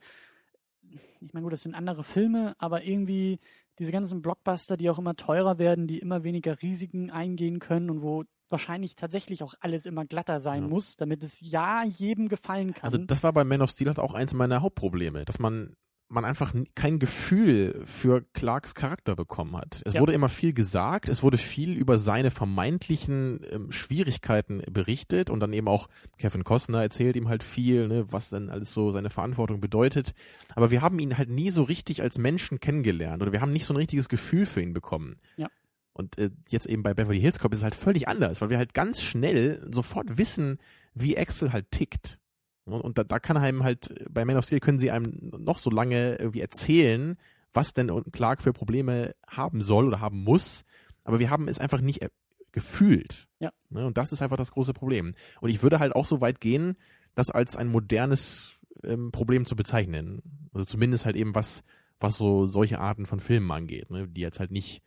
ich meine, gut, das sind andere Filme, aber irgendwie diese ganzen Blockbuster, die auch immer teurer werden, die immer weniger Risiken eingehen können und wo wahrscheinlich tatsächlich auch alles immer glatter sein Ja. muss, damit es ja jedem gefallen kann. Also das war bei Man of Steel halt auch eins meiner Hauptprobleme, dass man man einfach kein Gefühl für Clarks Charakter bekommen hat. Es Ja. wurde immer viel gesagt, es wurde viel über seine vermeintlichen ähm, Schwierigkeiten berichtet und dann eben auch Kevin Costner erzählt ihm halt viel, ne, was dann alles so seine Verantwortung bedeutet. Aber wir haben ihn halt nie so richtig als Menschen kennengelernt oder wir haben nicht so ein richtiges Gefühl für ihn bekommen. Ja. Und äh, jetzt eben bei Beverly Hills Cop ist es halt völlig anders, weil wir halt ganz schnell sofort wissen, wie Axel halt tickt. Und, da, da kann einem halt, bei Man of Steel können sie einem noch so lange irgendwie erzählen, was denn Clark für Probleme haben soll oder haben muss. Aber wir haben es einfach nicht äh, gefühlt. Ja. Ne? Und das ist einfach das große Problem. Und ich würde halt auch so weit gehen, das als ein modernes ähm, Problem zu bezeichnen. Also zumindest halt eben was, was so solche Arten von Filmen angeht, ne? die jetzt halt nicht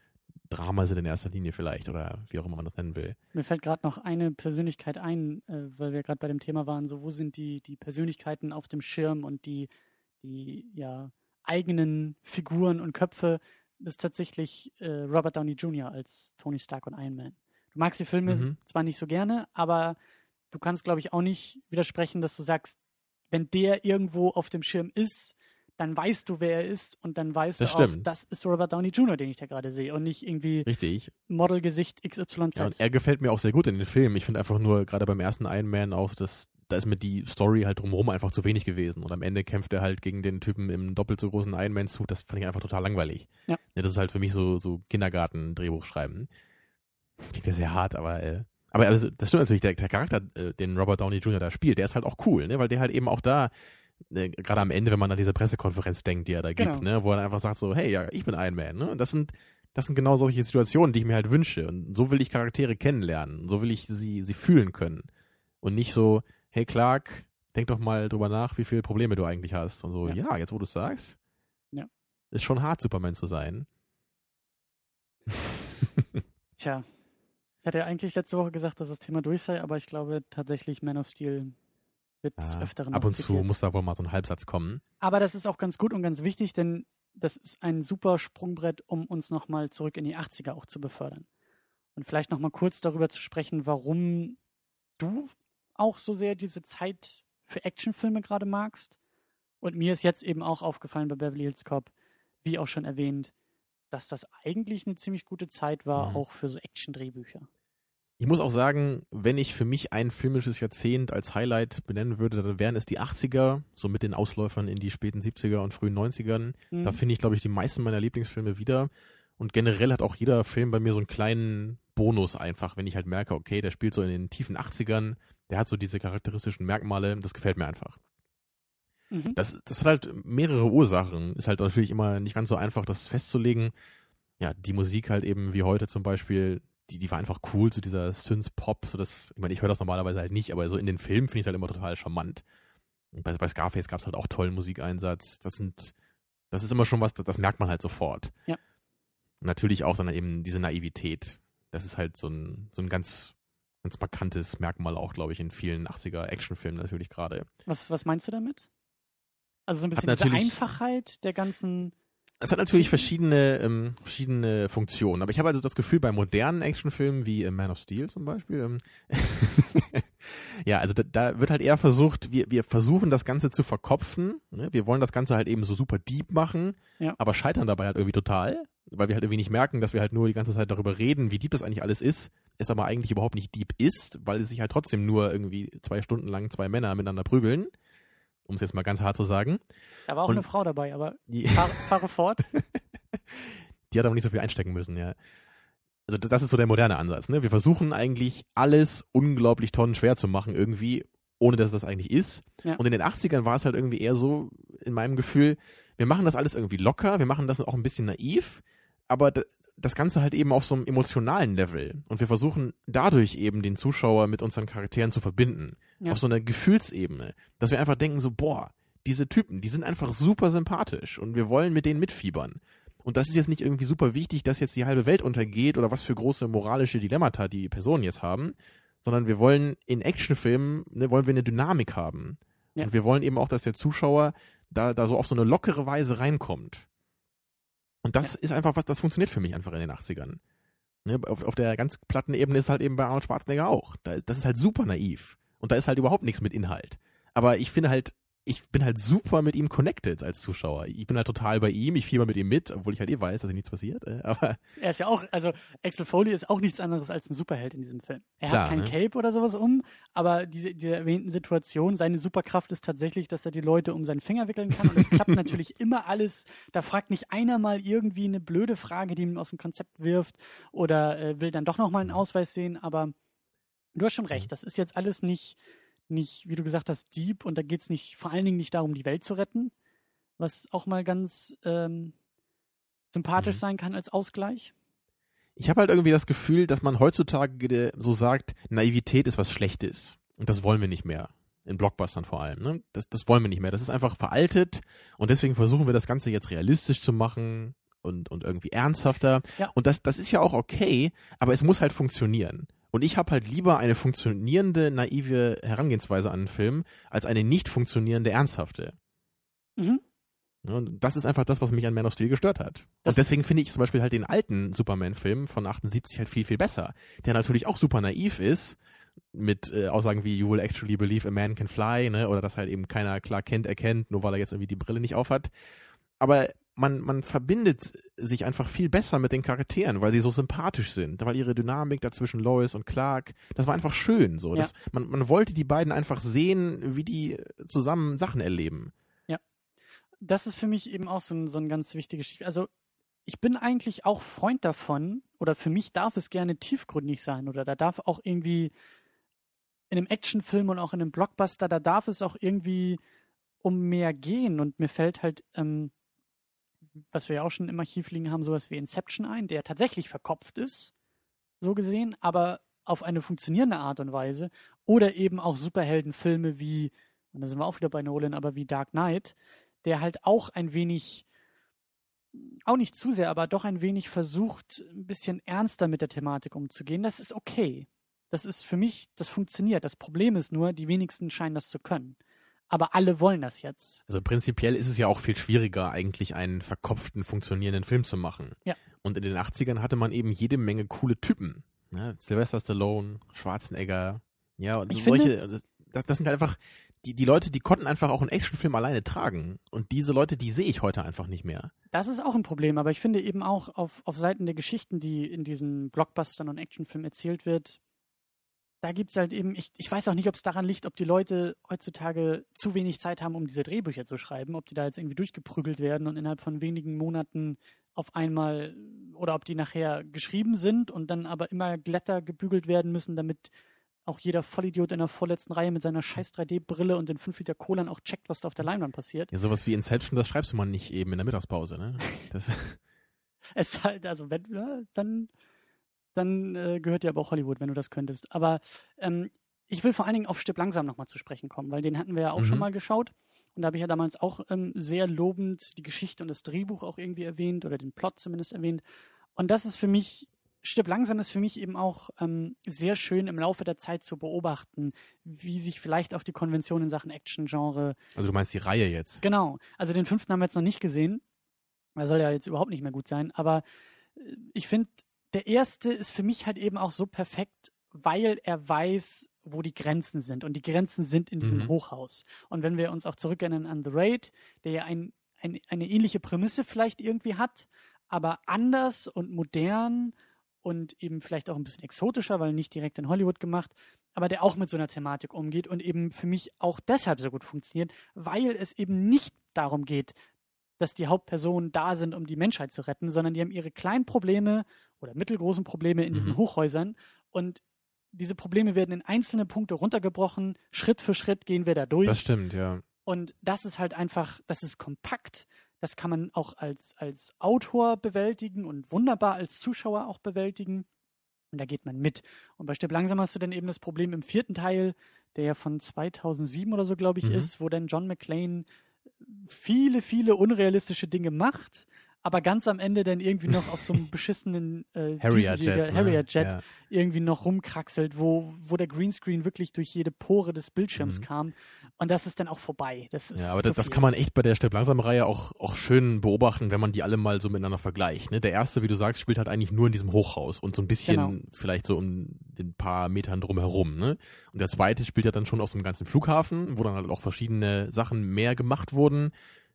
Drama sind in erster Linie vielleicht oder wie auch immer man das nennen will. Mir fällt gerade noch eine Persönlichkeit ein, äh, weil wir gerade bei dem Thema waren, so wo sind die, die Persönlichkeiten auf dem Schirm und die, die ja eigenen Figuren und Köpfe, ist tatsächlich äh, Robert Downey Jr. als Tony Stark und Iron Man. Du magst die Filme Mhm. zwar nicht so gerne, aber du kannst, glaube ich, auch nicht widersprechen, dass du sagst, wenn der irgendwo auf dem Schirm ist, dann weißt du, wer er ist und dann weißt Das du auch, stimmt. das ist Robert Downey Jr., den ich da gerade sehe und nicht irgendwie Richtig. Modelgesicht XYZ. Ja, und er gefällt mir auch sehr gut in den Filmen. Ich finde einfach nur, gerade beim ersten Iron Man auch, dass da ist mir die Story halt drumherum einfach zu wenig gewesen. Und am Ende kämpft er halt gegen den Typen im doppelt so großen Iron Man-Suit. Das fand ich einfach total langweilig. Ja. das ist halt für mich so, so Kindergarten-Drehbuch schreiben. Klingt ja sehr hart, aber, äh, aber also, das stimmt natürlich, der, der Charakter, äh, den Robert Downey Jr. da spielt, der ist halt auch cool, ne, weil der halt eben auch da, äh, gerade am Ende, wenn man an diese Pressekonferenz denkt, die er da gibt, Genau. ne, wo er einfach sagt so, hey, ja, ich bin Iron Man, ne, und das sind, das sind genau solche Situationen, die ich mir halt wünsche. Und so will ich Charaktere kennenlernen. So will ich sie, sie fühlen können. Und nicht so, hey Clark, denk doch mal drüber nach, wie viele Probleme du eigentlich hast. Und so, Ja. ja, jetzt wo du es sagst. Ja. Ist schon hart, Superman zu sein. (laughs) Tja, ich hatte ja eigentlich letzte Woche gesagt, dass das Thema durch sei, aber ich glaube tatsächlich Man of Steel wird Ja, Öfteren ab und zu zitiert. muss da wohl mal so ein Halbsatz kommen. Aber das ist auch ganz gut und ganz wichtig, denn das ist ein super Sprungbrett, um uns nochmal zurück in die 80er auch zu befördern. Und vielleicht nochmal kurz darüber zu sprechen, warum du auch so sehr diese Zeit für Actionfilme gerade magst. Und mir ist jetzt eben auch aufgefallen bei Beverly Hills Cop, wie auch schon erwähnt, dass das eigentlich eine ziemlich gute Zeit war, Mhm. auch für so Action-Drehbücher. Ich muss auch sagen, wenn ich für mich ein filmisches Jahrzehnt als Highlight benennen würde, dann wären es die 80er, so mit den Ausläufern in die späten 70er und frühen 90ern. Mhm. Da finde ich, glaube ich, die meisten meiner Lieblingsfilme wieder. Und generell hat auch jeder Film bei mir so einen kleinen Bonus einfach, wenn ich halt merke, okay, der spielt so in den tiefen 80ern, der hat so diese charakteristischen Merkmale, das gefällt mir einfach. Mhm. Das, das hat halt mehrere Ursachen. Ist halt natürlich immer nicht ganz so einfach, das festzulegen. Ja, die Musik halt eben wie heute zum Beispiel, die, die war einfach cool, so dieser Synth-Pop, so das, ich meine, ich höre das normalerweise halt nicht, aber so in den Filmen finde ich es halt immer total charmant. Und bei, bei Scarface gab es halt auch tollen Musikeinsatz. Das sind, das ist immer schon was, das, das merkt man halt sofort. Ja. Natürlich auch dann eben diese Naivität. Das ist halt so ein, so ein ganz, ganz markantes Merkmal auch, glaube ich, in vielen 80er Actionfilmen natürlich gerade. Was, was meinst du damit? Also so ein bisschen diese Einfachheit der ganzen. Es hat natürlich verschiedene, ähm, verschiedene Funktionen, aber ich habe also das Gefühl, bei modernen Actionfilmen wie äh, Man of Steel zum Beispiel, ähm, (laughs) ja, also da, da wird halt eher versucht, wir, wir versuchen das Ganze zu verkopfen, ne? wir wollen das Ganze halt eben so super deep machen, Ja. aber scheitern dabei halt irgendwie total, weil wir halt irgendwie nicht merken, dass wir halt nur die ganze Zeit darüber reden, wie deep das eigentlich alles ist, es aber eigentlich überhaupt nicht deep ist, weil es sich halt trotzdem nur irgendwie zwei Stunden lang zwei Männer miteinander prügeln, um es jetzt mal ganz hart zu sagen. Da war auch Und- eine Frau dabei, aber Die- fahre, fort. (laughs) Die hat aber nicht so viel einstecken müssen, ja. Also das ist so der moderne Ansatz, ne? Wir versuchen eigentlich alles unglaublich tonnenschwer zu machen irgendwie, ohne dass es das eigentlich ist. Ja. Und in den 80ern war es halt irgendwie eher so, in meinem Gefühl, wir machen das alles irgendwie locker, wir machen das auch ein bisschen naiv, aber das Ganze halt eben auf so einem emotionalen Level. Und wir versuchen dadurch eben den Zuschauer mit unseren Charakteren zu verbinden. Ja. Auf so einer Gefühlsebene. Dass wir einfach denken so, boah, diese Typen, die sind einfach super sympathisch und wir wollen mit denen mitfiebern. Und das ist jetzt nicht irgendwie super wichtig, dass jetzt die halbe Welt untergeht oder was für große moralische Dilemmata die Personen jetzt haben, sondern wir wollen in Actionfilmen, ne, wollen wir eine Dynamik haben. Ja. Und wir wollen eben auch, dass der Zuschauer da, da so auf so eine lockere Weise reinkommt. Und das ist einfach was, das funktioniert für mich einfach in den 80ern. Ne, auf, auf der ganz platten Ebene ist halt eben bei Arnold Schwarzenegger auch. Da, das ist halt super naiv. Und da ist halt überhaupt nichts mit Inhalt. Aber ich finde halt, ich bin halt super mit ihm connected als Zuschauer. Ich bin halt total bei ihm, ich fieber mit ihm mit, obwohl ich halt eh weiß, dass ihm nichts passiert. äh, Aber Er ist ja auch, also Axel Foley ist auch nichts anderes als ein Superheld in diesem Film. Er Klar, hat kein ne? Cape oder sowas um, aber diese, diese erwähnten Situationen, seine Superkraft ist tatsächlich, dass er die Leute um seinen Finger wickeln kann und es klappt (laughs) natürlich immer alles. Da fragt nicht einer mal irgendwie eine blöde Frage, die ihn aus dem Konzept wirft oder äh, will dann doch nochmal einen Ausweis sehen, aber du hast schon recht, das ist jetzt alles nicht, nicht, wie du gesagt hast, deep und da geht es nicht, vor allen Dingen nicht darum, die Welt zu retten, was auch mal ganz ähm, sympathisch Mhm. sein kann als Ausgleich. ich habe halt irgendwie das Gefühl, dass man heutzutage so sagt, Naivität ist was Schlechtes. Und das wollen wir nicht mehr. In Blockbustern vor allem. Ne? Das, das wollen wir nicht mehr. Das ist einfach veraltet und deswegen versuchen wir das Ganze jetzt realistisch zu machen und, und irgendwie ernsthafter. Ja. Und das, das ist ja auch okay, aber es muss halt funktionieren. Und ich habe halt lieber eine funktionierende, naive Herangehensweise an einen Film, als eine nicht funktionierende, ernsthafte. Mhm. Und das ist einfach das, was mich an Man of Steel gestört hat. Das- und deswegen finde ich zum Beispiel halt den alten Superman-Film von 78 halt viel, viel besser. Der natürlich auch super naiv ist, mit äh, Aussagen wie You will actually believe a man can fly, ne? Oder dass halt eben keiner klar kennt, erkennt, nur weil er jetzt irgendwie die Brille nicht aufhat. Aber man, man verbindet sich einfach viel besser mit den Charakteren, weil sie so sympathisch sind, weil ihre Dynamik dazwischen Lois und Clark, das war einfach schön so. Ja. Das, man, man wollte die beiden einfach sehen, wie die zusammen Sachen erleben. Das ist für mich eben auch so ein, so ein ganz wichtiges Spiel. Also ich bin eigentlich auch Freund davon, oder für mich darf es gerne tiefgründig sein, oder da darf auch irgendwie in einem Actionfilm und auch in einem Blockbuster, da darf es auch irgendwie um mehr gehen. Und mir fällt halt, ähm, was wir ja auch schon im Archiv liegen haben, sowas wie Inception ein, der tatsächlich verkopft ist, so gesehen, aber auf eine funktionierende Art und Weise. Oder eben auch Superheldenfilme wie, und da sind wir auch wieder bei Nolan, aber wie Dark Knight, der halt auch ein wenig, auch nicht zu sehr, aber doch ein wenig versucht, ein bisschen ernster mit der Thematik umzugehen. Das ist okay. Das ist für mich, das funktioniert. Das Problem ist nur, die wenigsten scheinen das zu können. Aber alle wollen das jetzt. Also prinzipiell ist es ja auch viel schwieriger, eigentlich einen verkopften, funktionierenden Film zu machen. Ja. Und in den 80ern hatte man eben jede Menge coole Typen. Ne? Sylvester Stallone, Schwarzenegger, ja, und Ich solche, das, das sind halt einfach, die, die Leute, die konnten einfach auch einen Actionfilm alleine tragen. Und diese Leute, die sehe ich heute einfach nicht mehr. Das ist auch ein Problem, aber ich finde eben auch auf, auf Seiten der Geschichten, die in diesen Blockbustern und Actionfilmen erzählt wird, da gibt's halt eben, ich, ich weiß auch nicht, ob es daran liegt, ob die Leute heutzutage zu wenig Zeit haben, um diese Drehbücher zu schreiben, ob die da jetzt irgendwie durchgeprügelt werden und innerhalb von wenigen Monaten auf einmal oder ob die nachher geschrieben sind und dann aber immer glatter gebügelt werden müssen, damit auch jeder Vollidiot in der vorletzten Reihe mit seiner scheiß 3D-Brille und den 5 Liter Cola auch checkt, was da auf der Leinwand passiert. Ja, sowas wie Inception, das schreibst du mal nicht eben in der Mittagspause, ne? (laughs) Das es halt, also wenn, ja, dann, dann äh, gehört dir aber auch Hollywood, wenn du das könntest. Aber ähm, ich will vor allen Dingen auf Stipp langsam nochmal zu sprechen kommen, weil den hatten wir ja auch Mhm. schon mal geschaut. Und da habe ich ja damals auch ähm, sehr lobend die Geschichte und das Drehbuch auch irgendwie erwähnt oder den Plot zumindest erwähnt. Und das ist für mich, Stipp langsam ist für mich eben auch ähm, sehr schön im Laufe der Zeit zu beobachten, wie sich vielleicht auch die Konvention in Sachen Action-Genre also du meinst die Reihe jetzt. Genau. Also den fünften haben wir jetzt noch nicht gesehen. Er soll ja jetzt überhaupt nicht mehr gut sein. Aber äh, ich finde, der erste ist für mich halt eben auch so perfekt, weil er weiß, wo die Grenzen sind. Und die Grenzen sind in diesem Mhm. Hochhaus. Und wenn wir uns auch zurückerinnern an The Raid, der ja ein, ein, eine ähnliche Prämisse vielleicht irgendwie hat, aber anders und modern und eben vielleicht auch ein bisschen exotischer, weil nicht direkt in Hollywood gemacht, aber der auch mit so einer Thematik umgeht und eben für mich auch deshalb so gut funktioniert, weil es eben nicht darum geht, dass die Hauptpersonen da sind, um die Menschheit zu retten, sondern die haben ihre kleinen Probleme oder mittelgroßen Probleme in diesen Mhm. Hochhäusern und diese Probleme werden in einzelne Punkte runtergebrochen. Schritt für Schritt gehen wir da durch. Das stimmt, ja. Und das ist halt einfach, das ist kompakt. Das kann man auch als, als Autor bewältigen und wunderbar als Zuschauer auch bewältigen. Und da geht man mit. Und bei Stipp langsam hast du dann eben das Problem im vierten Teil, der ja von 2007 oder so, glaube ich, Mhm. ist, wo dann John McClane viele, viele unrealistische Dinge macht, aber ganz am Ende dann irgendwie noch auf so einem (laughs) beschissenen äh, Harrier Jet. Ne? Harrier Jet Ja. irgendwie noch rumkraxelt, wo, wo der Greenscreen wirklich durch jede Pore des Bildschirms Mhm. kam. Und das ist dann auch vorbei. Das ist Ja, aber das, das kann man echt bei der Step langsam Reihe auch, auch schön beobachten, wenn man die alle mal so miteinander vergleicht. Ne? Der erste, wie du sagst, spielt halt eigentlich nur in diesem Hochhaus und so ein bisschen Genau. vielleicht so um den paar Metern drumherum. Ne? Und der zweite spielt ja dann schon auf so einem ganzen Flughafen, wo dann halt auch verschiedene Sachen mehr gemacht wurden,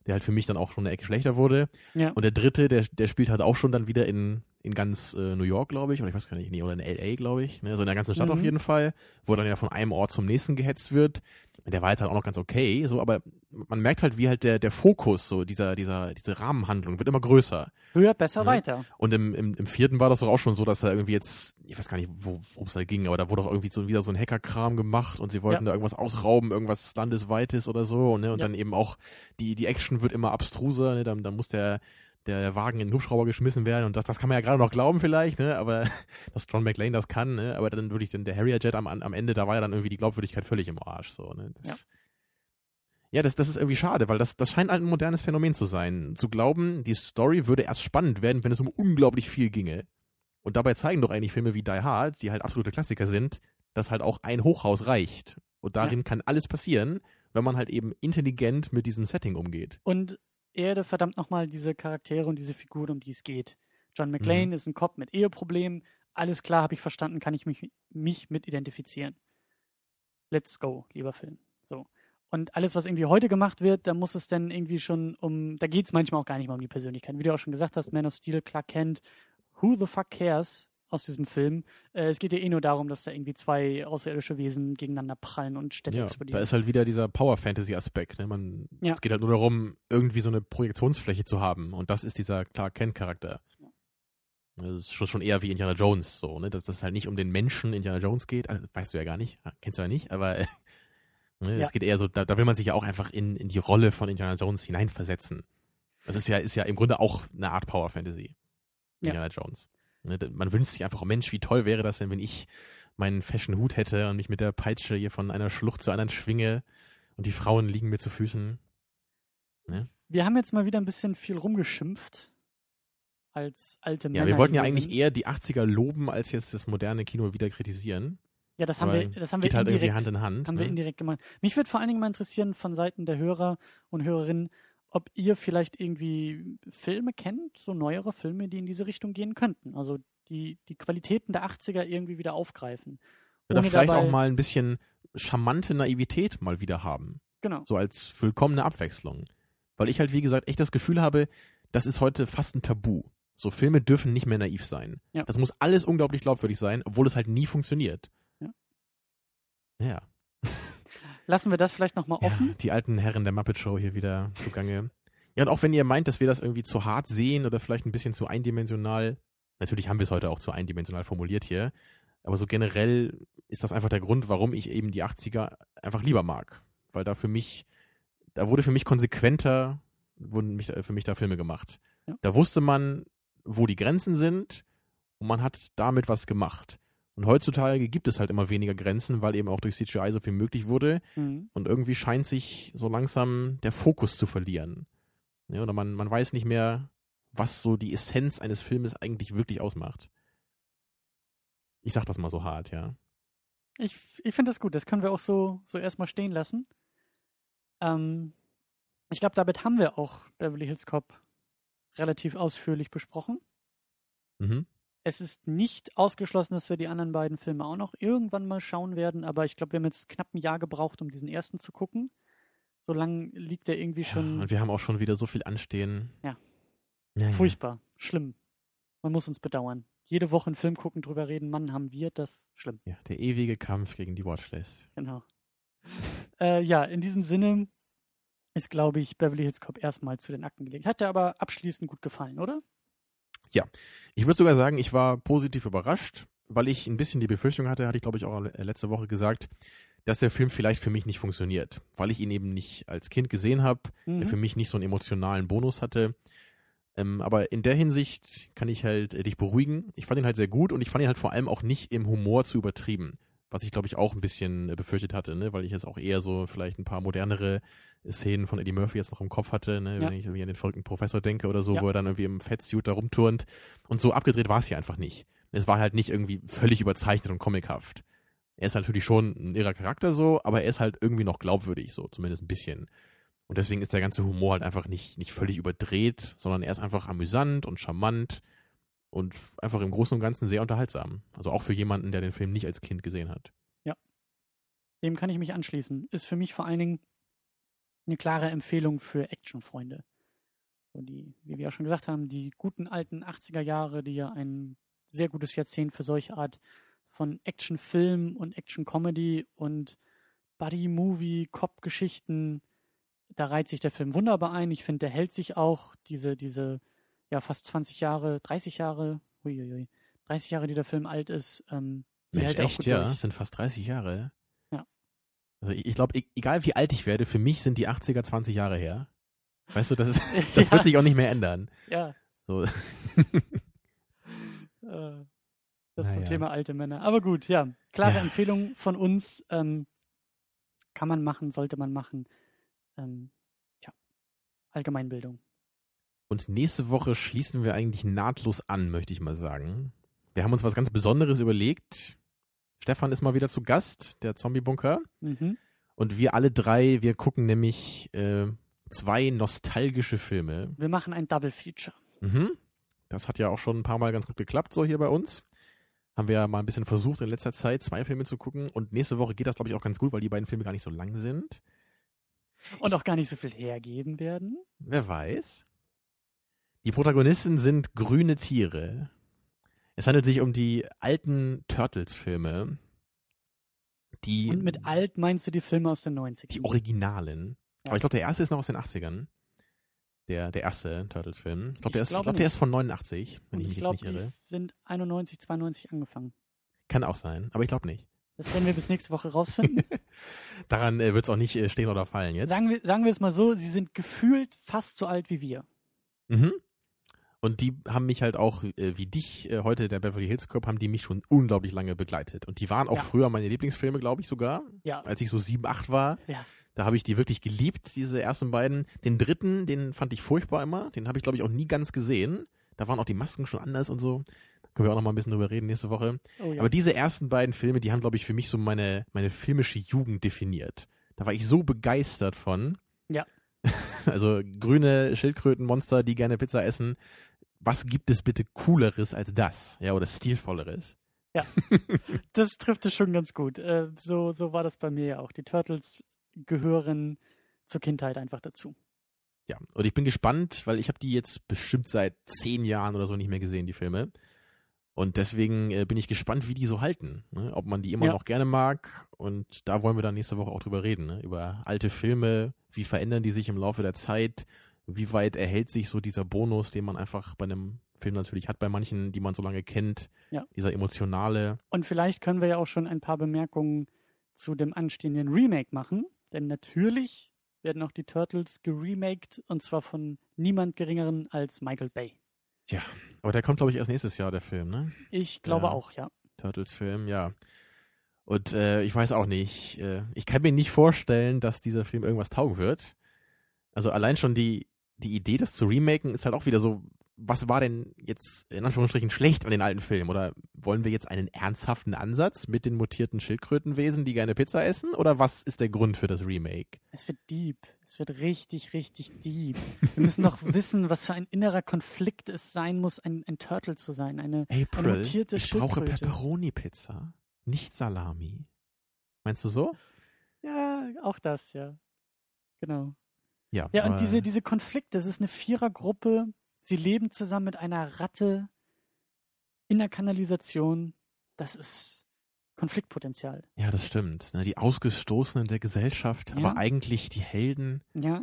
der halt für mich dann auch schon eine Ecke schlechter wurde. Ja. Und der dritte, der, der spielt halt auch schon dann wieder in, in ganz äh, New York, glaube ich, oder ich weiß gar nicht, nee, oder in LA, glaube ich, ne? so in der ganzen Stadt Mhm. auf jeden Fall, wo dann ja von einem Ort zum nächsten gehetzt wird. Der war jetzt halt auch noch ganz okay, so, aber man merkt halt, wie halt der, der Fokus, so dieser, dieser, diese Rahmenhandlung wird immer größer. Höher, besser, Ja. weiter. Und im, im, im vierten war das doch auch schon so, dass er irgendwie jetzt, ich weiß gar nicht, wo worum es da ging, aber da wurde auch irgendwie so wieder so ein Hackerkram gemacht und sie wollten Ja. da irgendwas ausrauben, irgendwas landesweites oder so, ne? Und Ja. dann eben auch die, die Action wird immer abstruser, ne? Dann, dann muss der, der Wagen in den Hubschrauber geschmissen werden und das, das kann man ja gerade noch glauben vielleicht, ne? Aber (laughs) dass John McLean das kann, ne? Aber dann würde ich dann der Harrier Jet am, am Ende, da war ja dann irgendwie die Glaubwürdigkeit völlig im Arsch, so, ne? Das, ja, das, das ist irgendwie schade, weil das, das scheint halt ein modernes Phänomen zu sein. Zu glauben, die Story würde erst spannend werden, wenn es um unglaublich viel ginge. Und dabei zeigen doch eigentlich Filme wie Die Hard, die halt absolute Klassiker sind, dass halt auch ein Hochhaus reicht. Und darin kann alles passieren, wenn man halt eben intelligent mit diesem Setting umgeht. Und Erde verdammt nochmal diese Charaktere und diese Figuren, um die es geht. John McClane Mhm. ist ein Cop mit Eheproblemen. Alles klar, habe ich verstanden, kann ich mich, mich mit identifizieren. Let's go, lieber Film. So. Und alles, was irgendwie heute gemacht wird, da muss es dann irgendwie schon um, da geht es manchmal auch gar nicht mal um die Persönlichkeit. Wie du auch schon gesagt hast, Man of Steel, Clark Kent, who the fuck cares aus diesem Film? Äh, es geht ja eh nur darum, dass da irgendwie zwei außerirdische Wesen gegeneinander prallen und Städte Ja, explodieren. da ist halt wieder dieser Power-Fantasy-Aspekt. Ne? Man, Ja. Es geht halt nur darum, irgendwie so eine Projektionsfläche zu haben. Und das ist dieser Clark Kent-Charakter. Das ist schon, eher wie Indiana Jones so, ne? Dass das halt nicht um den Menschen Indiana Jones geht. Also, weißt du ja gar nicht, kennst du ja nicht, aber äh, (laughs) ne? Ja. es geht eher so, da, da will man sich ja auch einfach in, in die Rolle von Indiana Jones hineinversetzen. Das ist ja, ist ja im Grunde auch eine Art Power-Fantasy. Ja. Indiana Jones. Ne? Man wünscht sich einfach, oh Mensch, wie toll wäre das denn, wenn ich meinen fashion Hut hätte und mich mit der Peitsche hier von einer Schlucht zur anderen schwinge und die Frauen liegen mir zu Füßen. Wir haben jetzt mal wieder ein bisschen viel rumgeschimpft als alte Männer. Ja, wir wollten ja eigentlich sind. eher die 80er loben, als jetzt das moderne Kino wieder kritisieren. Ja, das haben Aber wir, das haben wir halt irgendwie indirekt, Hand in Hand. haben ne? wir indirekt gemacht. Mich würde vor allen Dingen mal interessieren von Seiten der Hörer und Hörerinnen, ob ihr vielleicht irgendwie Filme kennt, so neuere Filme, die in diese Richtung gehen könnten. Also die, die Qualitäten der 80er irgendwie wieder aufgreifen. Oder vielleicht auch mal ein bisschen charmante Naivität mal wieder haben. Genau. So als vollkommene Abwechslung. Weil ich halt, wie gesagt, echt das Gefühl habe, das ist heute fast ein Tabu. So Filme dürfen nicht mehr naiv sein. Ja. Das muss alles unglaublich glaubwürdig sein, obwohl es halt nie funktioniert. Ja. Ja. Lassen wir das vielleicht nochmal offen? Ja, die alten Herren der Muppet Show hier wieder zugange. Ja, und auch wenn ihr meint, dass wir das irgendwie zu hart sehen oder vielleicht ein bisschen zu eindimensional, natürlich haben wir es heute auch zu eindimensional formuliert hier, aber so generell ist das einfach der Grund, warum ich eben die 80er einfach lieber mag. Weil da für mich, da wurde für mich konsequenter, wurden mich, für mich da Filme gemacht. Ja. Da wusste man, wo die Grenzen sind und man hat damit was gemacht. Und heutzutage gibt es halt immer weniger Grenzen, weil eben auch durch CGI so viel möglich wurde. Mhm. Und irgendwie scheint sich so langsam der Fokus zu verlieren. Ja, oder man, man weiß nicht mehr, was so die Essenz eines Filmes eigentlich wirklich ausmacht. Ich sag das mal so hart, ja. Ich, ich finde das gut. Das können wir auch so, so erstmal stehen lassen. Ähm, ich glaube, damit haben wir auch Beverly Hills Cop relativ ausführlich besprochen. Mhm. Es ist nicht ausgeschlossen, dass wir die anderen beiden Filme auch noch irgendwann mal schauen werden, aber ich glaube, wir haben jetzt knapp ein Jahr gebraucht, um diesen ersten zu gucken. So lang liegt der irgendwie Ja, schon und wir haben auch schon wieder so viel anstehen. Ja. ja, ja. furchtbar, schlimm. Man muss uns bedauern. Jede Woche einen Film gucken, drüber reden, Mann, haben wir das schlimm. Ja, der ewige Kampf gegen die Watchlist. Genau. (laughs) äh, ja, in diesem Sinne ist, glaube ich, Beverly Hills Cop erstmal zu den Akten gelegt. Hat dir aber abschließend gut gefallen, oder? Ich würde sogar sagen, ich war positiv überrascht, weil ich ein bisschen die Befürchtung hatte, hatte ich glaube ich auch le- letzte Woche gesagt, dass der Film vielleicht für mich nicht funktioniert, weil ich ihn eben nicht als Kind gesehen habe, Mhm. der für mich nicht so einen emotionalen Bonus hatte. Ähm, aber in der Hinsicht kann ich halt äh, dich beruhigen. Ich fand ihn halt sehr gut und ich fand ihn halt vor allem auch nicht im Humor zu übertrieben. Was ich, glaube ich, auch ein bisschen äh, befürchtet hatte, ne? weil ich jetzt auch eher so vielleicht ein paar modernere Szenen von Eddie Murphy jetzt noch im Kopf hatte, ne? Ja. wenn ich irgendwie an den verrückten Professor denke oder so, Ja. wo er dann irgendwie im Fettsuit da rumturnt. Und so abgedreht war es hier einfach nicht. Es war halt nicht irgendwie völlig überzeichnet und comichaft. Er ist natürlich schon ein irrer Charakter so, aber er ist halt irgendwie noch glaubwürdig, so zumindest ein bisschen. Und deswegen ist der ganze Humor halt einfach nicht, nicht völlig überdreht, sondern er ist einfach amüsant und charmant und einfach im Großen und Ganzen sehr unterhaltsam. Also auch für jemanden, der den Film nicht als Kind gesehen hat. Dem kann ich mich anschließen. Ist für mich vor allen Dingen eine klare Empfehlung für Actionfreunde. So die, wie wir ja schon gesagt haben, die guten alten 80er Jahre, die ja ein sehr gutes Jahrzehnt für solche Art von Actionfilm und Action-Comedy und Buddy-Movie, Cop-Geschichten, da reiht sich der Film wunderbar ein. Ich finde, der hält sich auch diese, diese, ja, fast 20 Jahre, 30 Jahre, uiuiui, 30 Jahre, die der Film alt ist, ähm, Mensch, echt, ja. durch. Sind fast 30 Jahre. Ja. Also ich, ich glaube, egal wie alt ich werde, für mich sind die 80er 20 Jahre her. Weißt du, das ist, (laughs) das Ja. wird sich auch nicht mehr ändern. Ja, So. (laughs) äh, das zum Naja. Thema alte Männer. Aber gut, ja, klare Ja. Empfehlung von uns. Ähm, kann man machen, sollte man machen. Ähm, tja, Allgemeinbildung. Und nächste Woche schließen wir eigentlich nahtlos an, möchte ich mal sagen. Wir haben uns was ganz Besonderes überlegt. Stefan ist mal wieder zu Gast, der Zombie-Bunker. Mhm. Und wir alle drei, wir gucken nämlich äh, zwei nostalgische Filme. Wir machen ein Double Feature. Mhm. Das hat ja auch schon ein paar Mal ganz gut geklappt, so hier bei uns. Haben wir ja mal ein bisschen versucht in letzter Zeit, zwei Filme zu gucken. Und nächste Woche geht das, glaube ich, auch ganz gut, weil die beiden Filme gar nicht so lang sind. Und auch gar nicht so viel hergeben werden. Wer weiß. Die Protagonisten sind grüne Tiere. Es handelt sich um die alten Turtles-Filme. Die, Und mit alt meinst du die Filme aus den 90ern. die Originalen. Ja. Aber ich glaube, der erste ist noch aus den 80ern. Der, der erste Turtles-Film. Ich glaube, der, ist- ich glaub, der ist von 89, wenn Und ich mich ich jetzt nicht die irre. sind 91, 92 angefangen. Kann auch sein, aber ich glaube nicht. Das werden wir bis nächste Woche rausfinden. (laughs) Daran äh, wird es auch nicht äh, stehen oder fallen jetzt. sagen, wir, sagen wir es mal so, sie sind gefühlt fast so alt wie wir. Mhm. Und die haben mich halt auch, äh, wie dich äh, heute, der Beverly Hills Cop, haben die mich schon unglaublich lange begleitet. Und die waren auch Ja. früher meine Lieblingsfilme, glaube ich sogar. Ja. Als ich so sieben, acht war. Ja. Da habe ich die wirklich geliebt, diese ersten beiden. Den dritten, den fand ich furchtbar immer. Den habe ich, glaube ich, auch nie ganz gesehen. Da waren auch die Masken schon anders und so. Da können wir auch noch mal ein bisschen drüber reden nächste Woche. Oh ja. Aber diese ersten beiden Filme, die haben, glaube ich, für mich so meine, meine filmische Jugend definiert. Da war ich so begeistert von. Ja. (laughs) Also grüne Schildkrötenmonster, die gerne Pizza essen. Was gibt es bitte Cooleres als das? Ja, oder Stilvolleres? (laughs) das trifft es schon ganz gut. Äh, so, so war das bei mir ja auch. Die Turtles gehören zur Kindheit einfach dazu. Ja, und ich bin gespannt, weil ich habe die jetzt bestimmt seit zehn Jahren oder so nicht mehr gesehen, die Filme. Und deswegen äh, bin ich gespannt, wie die so halten. Ne? Ob man die immer Ja. noch gerne mag. Und da wollen wir dann nächste Woche auch drüber reden. Ne? Über alte Filme, wie verändern die sich im Laufe der Zeit, wie weit erhält sich so dieser Bonus, den man einfach bei einem Film natürlich hat, bei manchen, die man so lange kennt. Ja. Dieser emotionale. Und vielleicht können wir ja auch schon ein paar Bemerkungen zu dem anstehenden Remake machen. Denn natürlich werden auch die Turtles geremaked und zwar von niemand geringeren als Michael Bay. Aber der kommt, glaube ich, erst nächstes Jahr, der Film, ne? Ich glaube Ja. auch, ja. Turtles-Film, ja. Und äh, ich weiß auch nicht, äh, ich kann mir nicht vorstellen, dass dieser Film irgendwas taugen wird. Also allein schon die, die Idee, das zu remaken, ist halt auch wieder so, was war denn jetzt in Anführungsstrichen schlecht an den alten Film? Oder wollen wir jetzt einen ernsthaften Ansatz mit den mutierten Schildkrötenwesen, die gerne Pizza essen? Oder was ist der Grund für das Remake? Es wird deep. Es wird richtig, richtig deep. Wir müssen noch (laughs) wissen, was für ein innerer Konflikt es sein muss, ein, ein Turtle zu sein. Eine, April, mutierte ich brauche Schildkröte. Pepperoni-Pizza, nicht Salami. Meinst du so? ja, auch das, ja. Genau. Ja. Ja, und diese, diese Konflikte, das ist eine Vierergruppe. Sie leben zusammen mit einer Ratte in der Kanalisation. Das ist Konfliktpotenzial. Ja, das stimmt. Ne? Die Ausgestoßenen der Gesellschaft, Ja. aber eigentlich die Helden. Ja,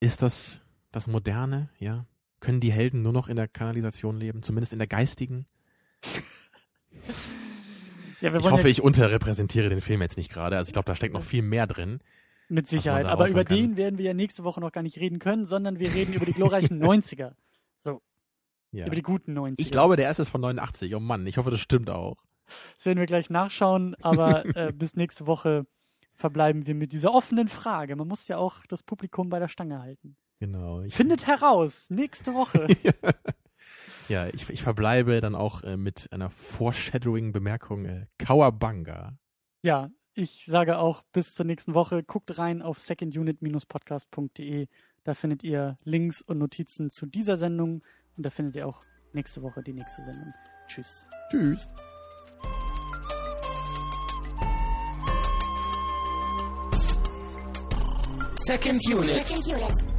Ist das das Moderne? Ja. Können die Helden nur noch in der Kanalisation leben? Zumindest in der geistigen? (laughs) ja wir Ich hoffe, ja ich unterrepräsentiere den Film jetzt nicht gerade. Also ich glaube, da steckt noch viel mehr drin. Mit Sicherheit. Aber über kann. den werden wir ja nächste Woche noch gar nicht reden können, sondern wir reden über die glorreichen (laughs) 90er. Ja. Über die guten 90er. Ich glaube, der erste ist von 89. Oh Mann, ich hoffe, das stimmt auch. Das werden wir gleich nachschauen, aber äh, (laughs) bis nächste Woche verbleiben wir mit dieser offenen Frage. Man muss ja auch das Publikum bei der Stange halten. Genau. Ich, Findet heraus, nächste Woche. (laughs) ja, ich, ich verbleibe dann auch äh, mit einer Foreshadowing-Bemerkung. Äh, Kawabanga. Ja, ich sage auch bis zur nächsten Woche. Guckt rein auf secondunit-podcast.de. Da findet ihr Links und Notizen zu dieser Sendung und da findet ihr auch nächste Woche die nächste Sendung. Tschüss. Tschüss. Second unit. Second unit.